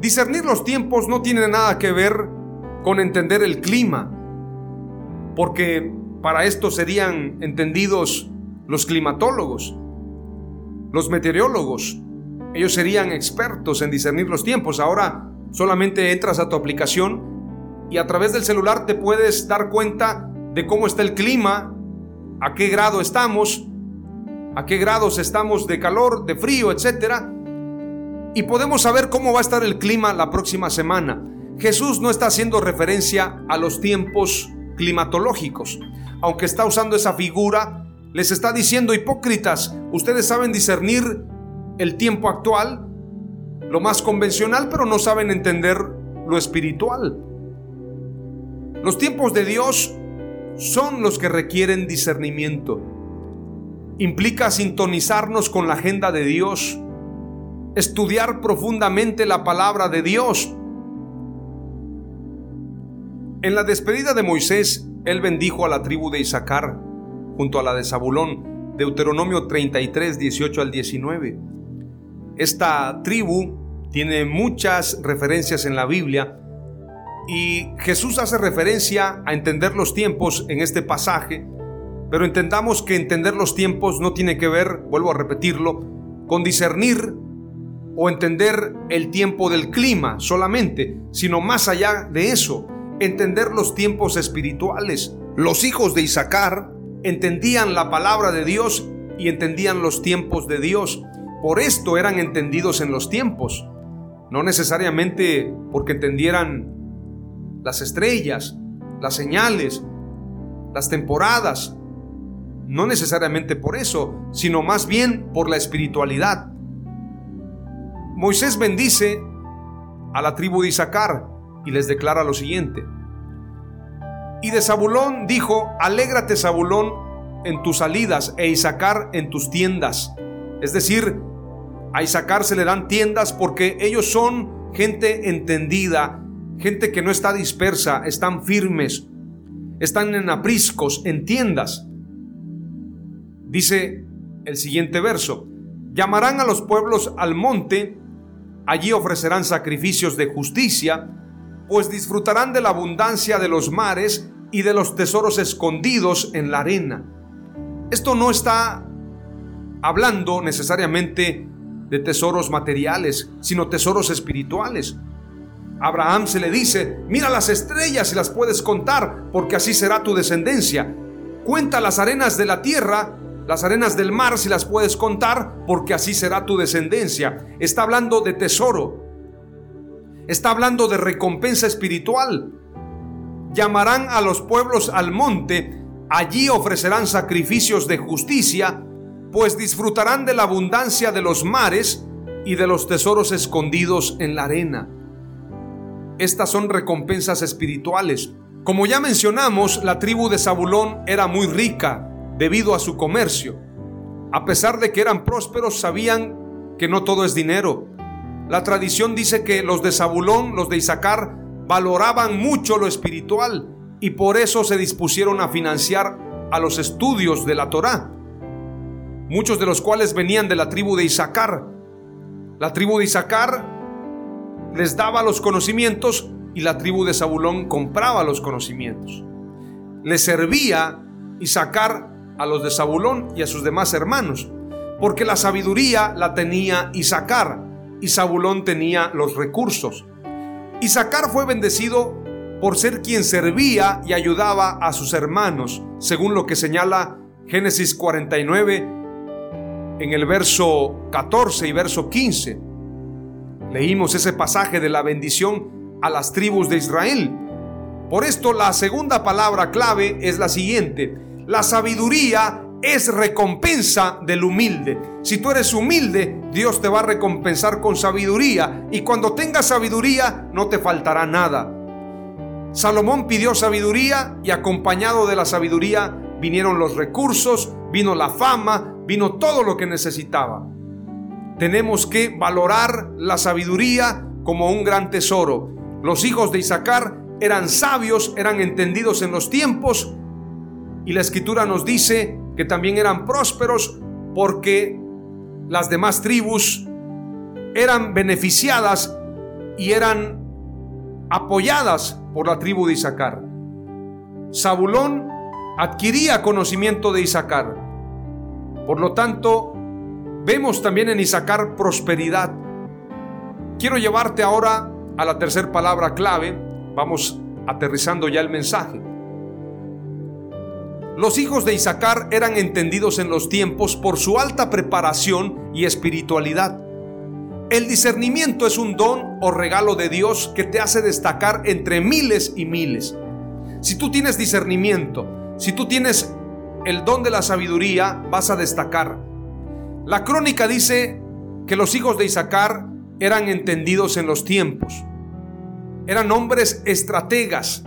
Speaker 1: Discernir los tiempos no tiene nada que ver con entender el clima, porque para esto serían entendidos los climatólogos, los meteorólogos, ellos serían expertos en discernir los tiempos. Ahora solamente entras a tu aplicación y a través del celular te puedes dar cuenta de cómo está el clima, a qué grado estamos, a qué grados estamos de calor, de frío, etc. Y podemos saber cómo va a estar el clima la próxima semana. Jesús no está haciendo referencia a los tiempos climatológicos. Aunque está usando esa figura, les está diciendo hipócritas, ustedes saben discernir el tiempo actual, lo más convencional, pero no saben entender lo espiritual. Los tiempos de Dios son los que requieren discernimiento. Implica sintonizarnos con la agenda de Dios estudiar profundamente la palabra de Dios. En la despedida de Moisés, él bendijo a la tribu de Isaacar junto a la de Zabulón, Deuteronomio 33, 18 al 19. Esta tribu tiene muchas referencias en la Biblia y Jesús hace referencia a entender los tiempos en este pasaje, pero entendamos que entender los tiempos no tiene que ver, vuelvo a repetirlo, con discernir o entender el tiempo del clima solamente, sino más allá de eso, entender los tiempos espirituales. Los hijos de Isaacar entendían la palabra de Dios y entendían los tiempos de Dios. Por esto eran entendidos en los tiempos, no necesariamente porque entendieran las estrellas, las señales, las temporadas. No necesariamente por eso, sino más bien por la espiritualidad. Moisés bendice a la tribu de Isaacar y les declara lo siguiente. Y de Zabulón dijo, alégrate Zabulón en tus salidas e Isaacar en tus tiendas. Es decir, a Isaacar se le dan tiendas porque ellos son gente entendida, gente que no está dispersa, están firmes, están en apriscos, en tiendas. Dice el siguiente verso, llamarán a los pueblos al monte, allí ofrecerán sacrificios de justicia, pues disfrutarán de la abundancia de los mares y de los tesoros escondidos en la arena. Esto no está hablando necesariamente de tesoros materiales, sino tesoros espirituales. Abraham se le dice, mira las estrellas y las puedes contar, porque así será tu descendencia. Cuenta las arenas de la tierra, las arenas del mar si las puedes contar, porque así será tu descendencia. Está hablando de tesoro. Está hablando de recompensa espiritual. Llamarán a los pueblos al monte, allí ofrecerán sacrificios de justicia, pues disfrutarán de la abundancia de los mares y de los tesoros escondidos en la arena. Estas son recompensas espirituales. Como ya mencionamos, la tribu de Zabulón era muy rica debido a su comercio. A pesar de que eran prósperos, sabían que no todo es dinero. La tradición dice que los de Zabulón, los de Isaacar, valoraban mucho lo espiritual y por eso se dispusieron a financiar a los estudios de la Torá, muchos de los cuales venían de la tribu de Isaacar. La tribu de Isaacar les daba los conocimientos y la tribu de Zabulón compraba los conocimientos. Le servía y sacar a los de Zabulón y a sus demás hermanos, porque la sabiduría la tenía Isaacar y Zabulón tenía los recursos. Isaacar fue bendecido por ser quien servía y ayudaba a sus hermanos, según lo que señala Génesis 49 en el verso 14 y verso 15. Leímos ese pasaje de la bendición a las tribus de Israel. Por esto la segunda palabra clave es la siguiente. La sabiduría es recompensa del humilde. Si tú eres humilde, Dios te va a recompensar con sabiduría. Y cuando tengas sabiduría, no te faltará nada. Salomón pidió sabiduría y acompañado de la sabiduría vinieron los recursos, vino la fama, vino todo lo que necesitaba tenemos que valorar la sabiduría como un gran tesoro. Los hijos de Isaacar eran sabios, eran entendidos en los tiempos y la escritura nos dice que también eran prósperos porque las demás tribus eran beneficiadas y eran apoyadas por la tribu de Isaacar. Zabulón adquiría conocimiento de Isaacar. Por lo tanto, Vemos también en Isaacar prosperidad. Quiero llevarte ahora a la tercera palabra clave. Vamos aterrizando ya el mensaje. Los hijos de Isaacar eran entendidos en los tiempos por su alta preparación y espiritualidad. El discernimiento es un don o regalo de Dios que te hace destacar entre miles y miles. Si tú tienes discernimiento, si tú tienes el don de la sabiduría, vas a destacar. La crónica dice que los hijos de Isaacar eran entendidos en los tiempos. Eran hombres estrategas.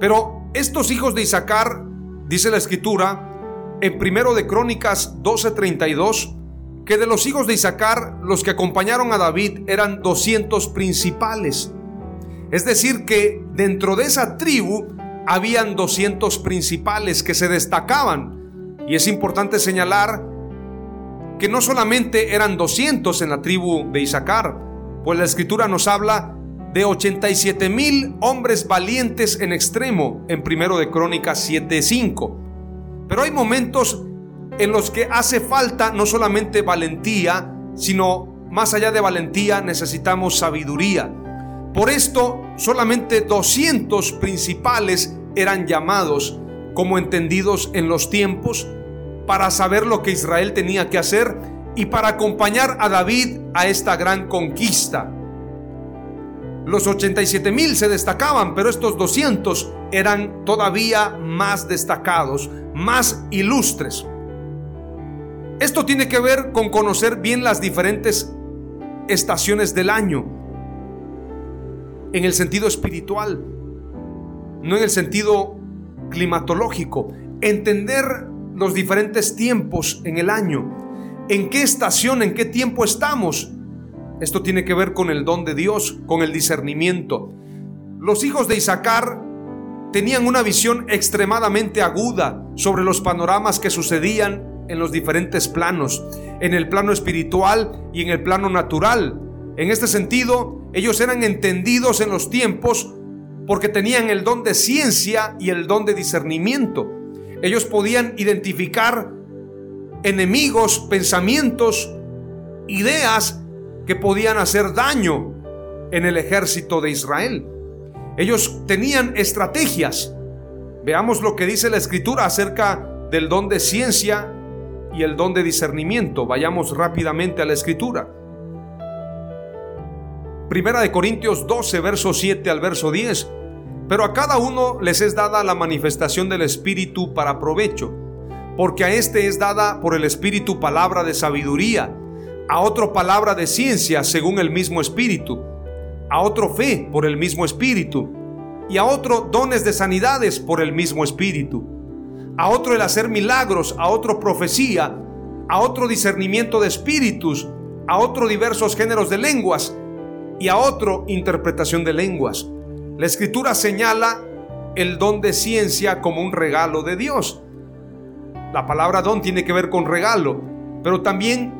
Speaker 1: Pero estos hijos de Isaacar, dice la escritura, en primero de Crónicas 12:32, que de los hijos de Isaacar, los que acompañaron a David eran 200 principales. Es decir, que dentro de esa tribu habían 200 principales que se destacaban. Y es importante señalar que no solamente eran 200 en la tribu de Isaacar, pues la escritura nos habla de 87 mil hombres valientes en extremo en primero de Crónicas 7:5. Pero hay momentos en los que hace falta no solamente valentía, sino más allá de valentía necesitamos sabiduría. Por esto, solamente 200 principales eran llamados como entendidos en los tiempos para saber lo que Israel tenía que hacer y para acompañar a David a esta gran conquista. Los 87 mil se destacaban, pero estos 200 eran todavía más destacados, más ilustres. Esto tiene que ver con conocer bien las diferentes estaciones del año, en el sentido espiritual, no en el sentido climatológico. Entender los diferentes tiempos en el año, en qué estación, en qué tiempo estamos. Esto tiene que ver con el don de Dios, con el discernimiento. Los hijos de Isaacar tenían una visión extremadamente aguda sobre los panoramas que sucedían en los diferentes planos, en el plano espiritual y en el plano natural. En este sentido, ellos eran entendidos en los tiempos porque tenían el don de ciencia y el don de discernimiento. Ellos podían identificar enemigos, pensamientos, ideas que podían hacer daño en el ejército de Israel. Ellos tenían estrategias. Veamos lo que dice la escritura acerca del don de ciencia y el don de discernimiento. Vayamos rápidamente a la escritura. Primera de Corintios 12, verso 7 al verso 10. Pero a cada uno les es dada la manifestación del Espíritu para provecho, porque a este es dada por el Espíritu palabra de sabiduría, a otro palabra de ciencia según el mismo Espíritu, a otro fe por el mismo Espíritu, y a otro dones de sanidades por el mismo Espíritu a otro el hacer milagros, a otro profecía, a otro discernimiento de espíritus, a otro diversos géneros de lenguas y a otro interpretación de lenguas. La escritura señala el don de ciencia como un regalo de Dios. La palabra don tiene que ver con regalo, pero también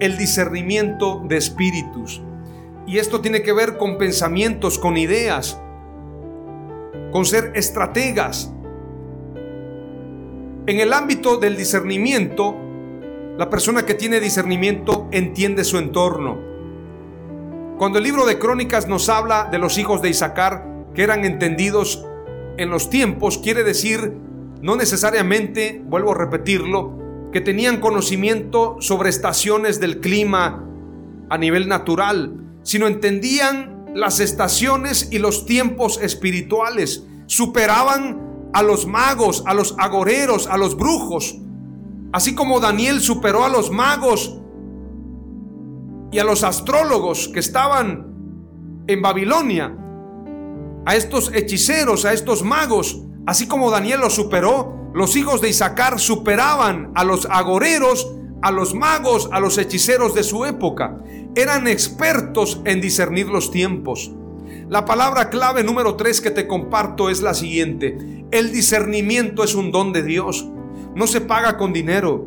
Speaker 1: el discernimiento de espíritus. Y esto tiene que ver con pensamientos, con ideas, con ser estrategas, en el ámbito del discernimiento, la persona que tiene discernimiento entiende su entorno. Cuando el libro de Crónicas nos habla de los hijos de Isaacar que eran entendidos en los tiempos, quiere decir no necesariamente, vuelvo a repetirlo, que tenían conocimiento sobre estaciones del clima a nivel natural, sino entendían las estaciones y los tiempos espirituales, superaban a los magos, a los agoreros, a los brujos. Así como Daniel superó a los magos y a los astrólogos que estaban en Babilonia, a estos hechiceros, a estos magos, así como Daniel los superó, los hijos de Isaacar superaban a los agoreros, a los magos, a los hechiceros de su época. Eran expertos en discernir los tiempos. La palabra clave número 3 que te comparto es la siguiente. El discernimiento es un don de Dios. No se paga con dinero.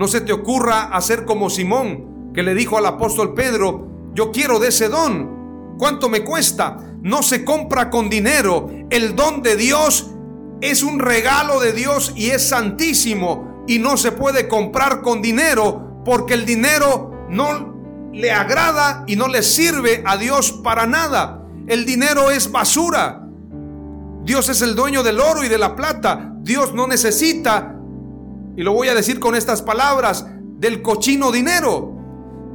Speaker 1: No se te ocurra hacer como Simón, que le dijo al apóstol Pedro, yo quiero de ese don. ¿Cuánto me cuesta? No se compra con dinero. El don de Dios es un regalo de Dios y es santísimo y no se puede comprar con dinero porque el dinero no le agrada y no le sirve a Dios para nada. El dinero es basura. Dios es el dueño del oro y de la plata. Dios no necesita, y lo voy a decir con estas palabras, del cochino dinero.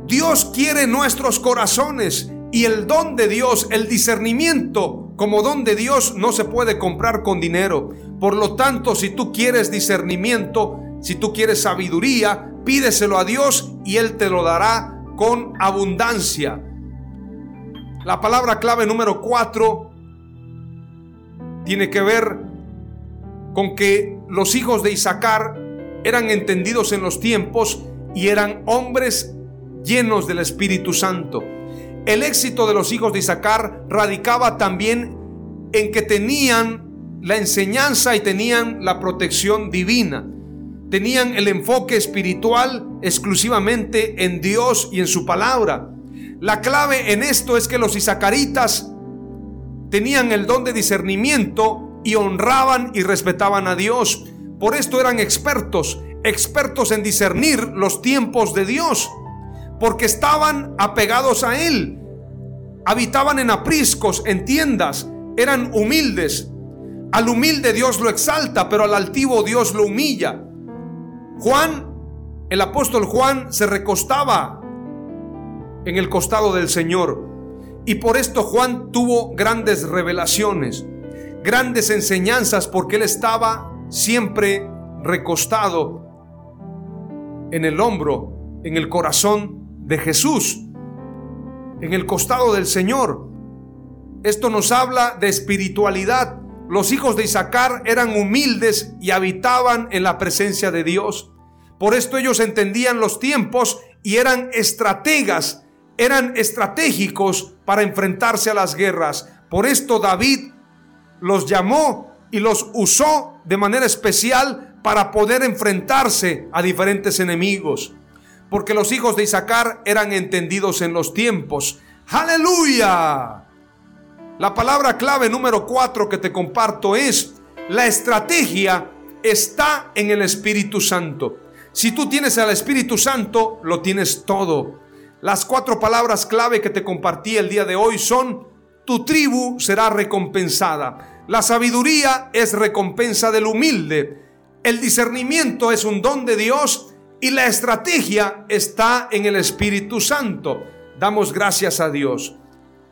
Speaker 1: Dios quiere nuestros corazones y el don de Dios, el discernimiento como don de Dios no se puede comprar con dinero. Por lo tanto, si tú quieres discernimiento, si tú quieres sabiduría, pídeselo a Dios y Él te lo dará con abundancia. La palabra clave número cuatro tiene que ver con que los hijos de Isaacar eran entendidos en los tiempos y eran hombres llenos del Espíritu Santo. El éxito de los hijos de Isaacar radicaba también en que tenían la enseñanza y tenían la protección divina. Tenían el enfoque espiritual exclusivamente en Dios y en su palabra. La clave en esto es que los isacaritas tenían el don de discernimiento y honraban y respetaban a Dios. Por esto eran expertos, expertos en discernir los tiempos de Dios, porque estaban apegados a Él. Habitaban en apriscos, en tiendas, eran humildes. Al humilde Dios lo exalta, pero al altivo Dios lo humilla. Juan, el apóstol Juan, se recostaba en el costado del Señor. Y por esto Juan tuvo grandes revelaciones, grandes enseñanzas, porque él estaba siempre recostado en el hombro, en el corazón de Jesús, en el costado del Señor. Esto nos habla de espiritualidad. Los hijos de Isaacar eran humildes y habitaban en la presencia de Dios. Por esto ellos entendían los tiempos y eran estrategas eran estratégicos para enfrentarse a las guerras. Por esto David los llamó y los usó de manera especial para poder enfrentarse a diferentes enemigos. Porque los hijos de Isaacar eran entendidos en los tiempos. Aleluya. La palabra clave número cuatro que te comparto es, la estrategia está en el Espíritu Santo. Si tú tienes al Espíritu Santo, lo tienes todo. Las cuatro palabras clave que te compartí el día de hoy son, tu tribu será recompensada. La sabiduría es recompensa del humilde. El discernimiento es un don de Dios y la estrategia está en el Espíritu Santo. Damos gracias a Dios.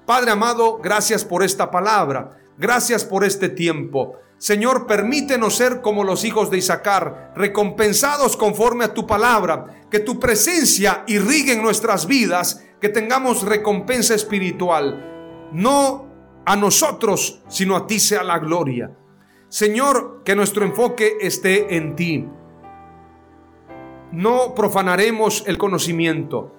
Speaker 1: Padre amado, gracias por esta palabra. Gracias por este tiempo. Señor, permítenos ser como los hijos de Isaacar, recompensados conforme a tu palabra, que tu presencia irrigue en nuestras vidas, que tengamos recompensa espiritual. No a nosotros, sino a ti sea la gloria. Señor, que nuestro enfoque esté en ti. No profanaremos el conocimiento,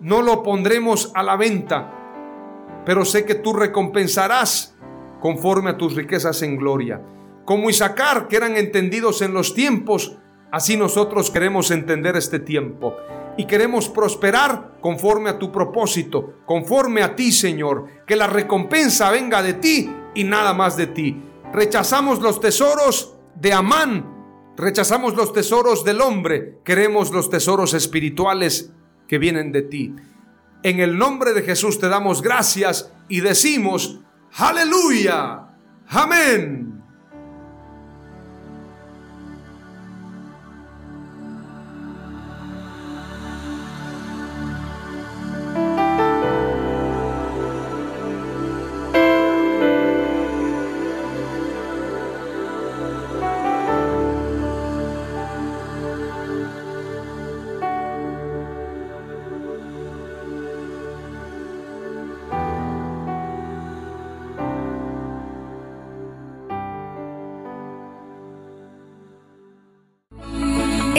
Speaker 1: no lo pondremos a la venta, pero sé que tú recompensarás conforme a tus riquezas en gloria como Isaacar, que eran entendidos en los tiempos, así nosotros queremos entender este tiempo. Y queremos prosperar conforme a tu propósito, conforme a ti, Señor. Que la recompensa venga de ti y nada más de ti. Rechazamos los tesoros de Amán, rechazamos los tesoros del hombre, queremos los tesoros espirituales que vienen de ti. En el nombre de Jesús te damos gracias y decimos, aleluya, amén.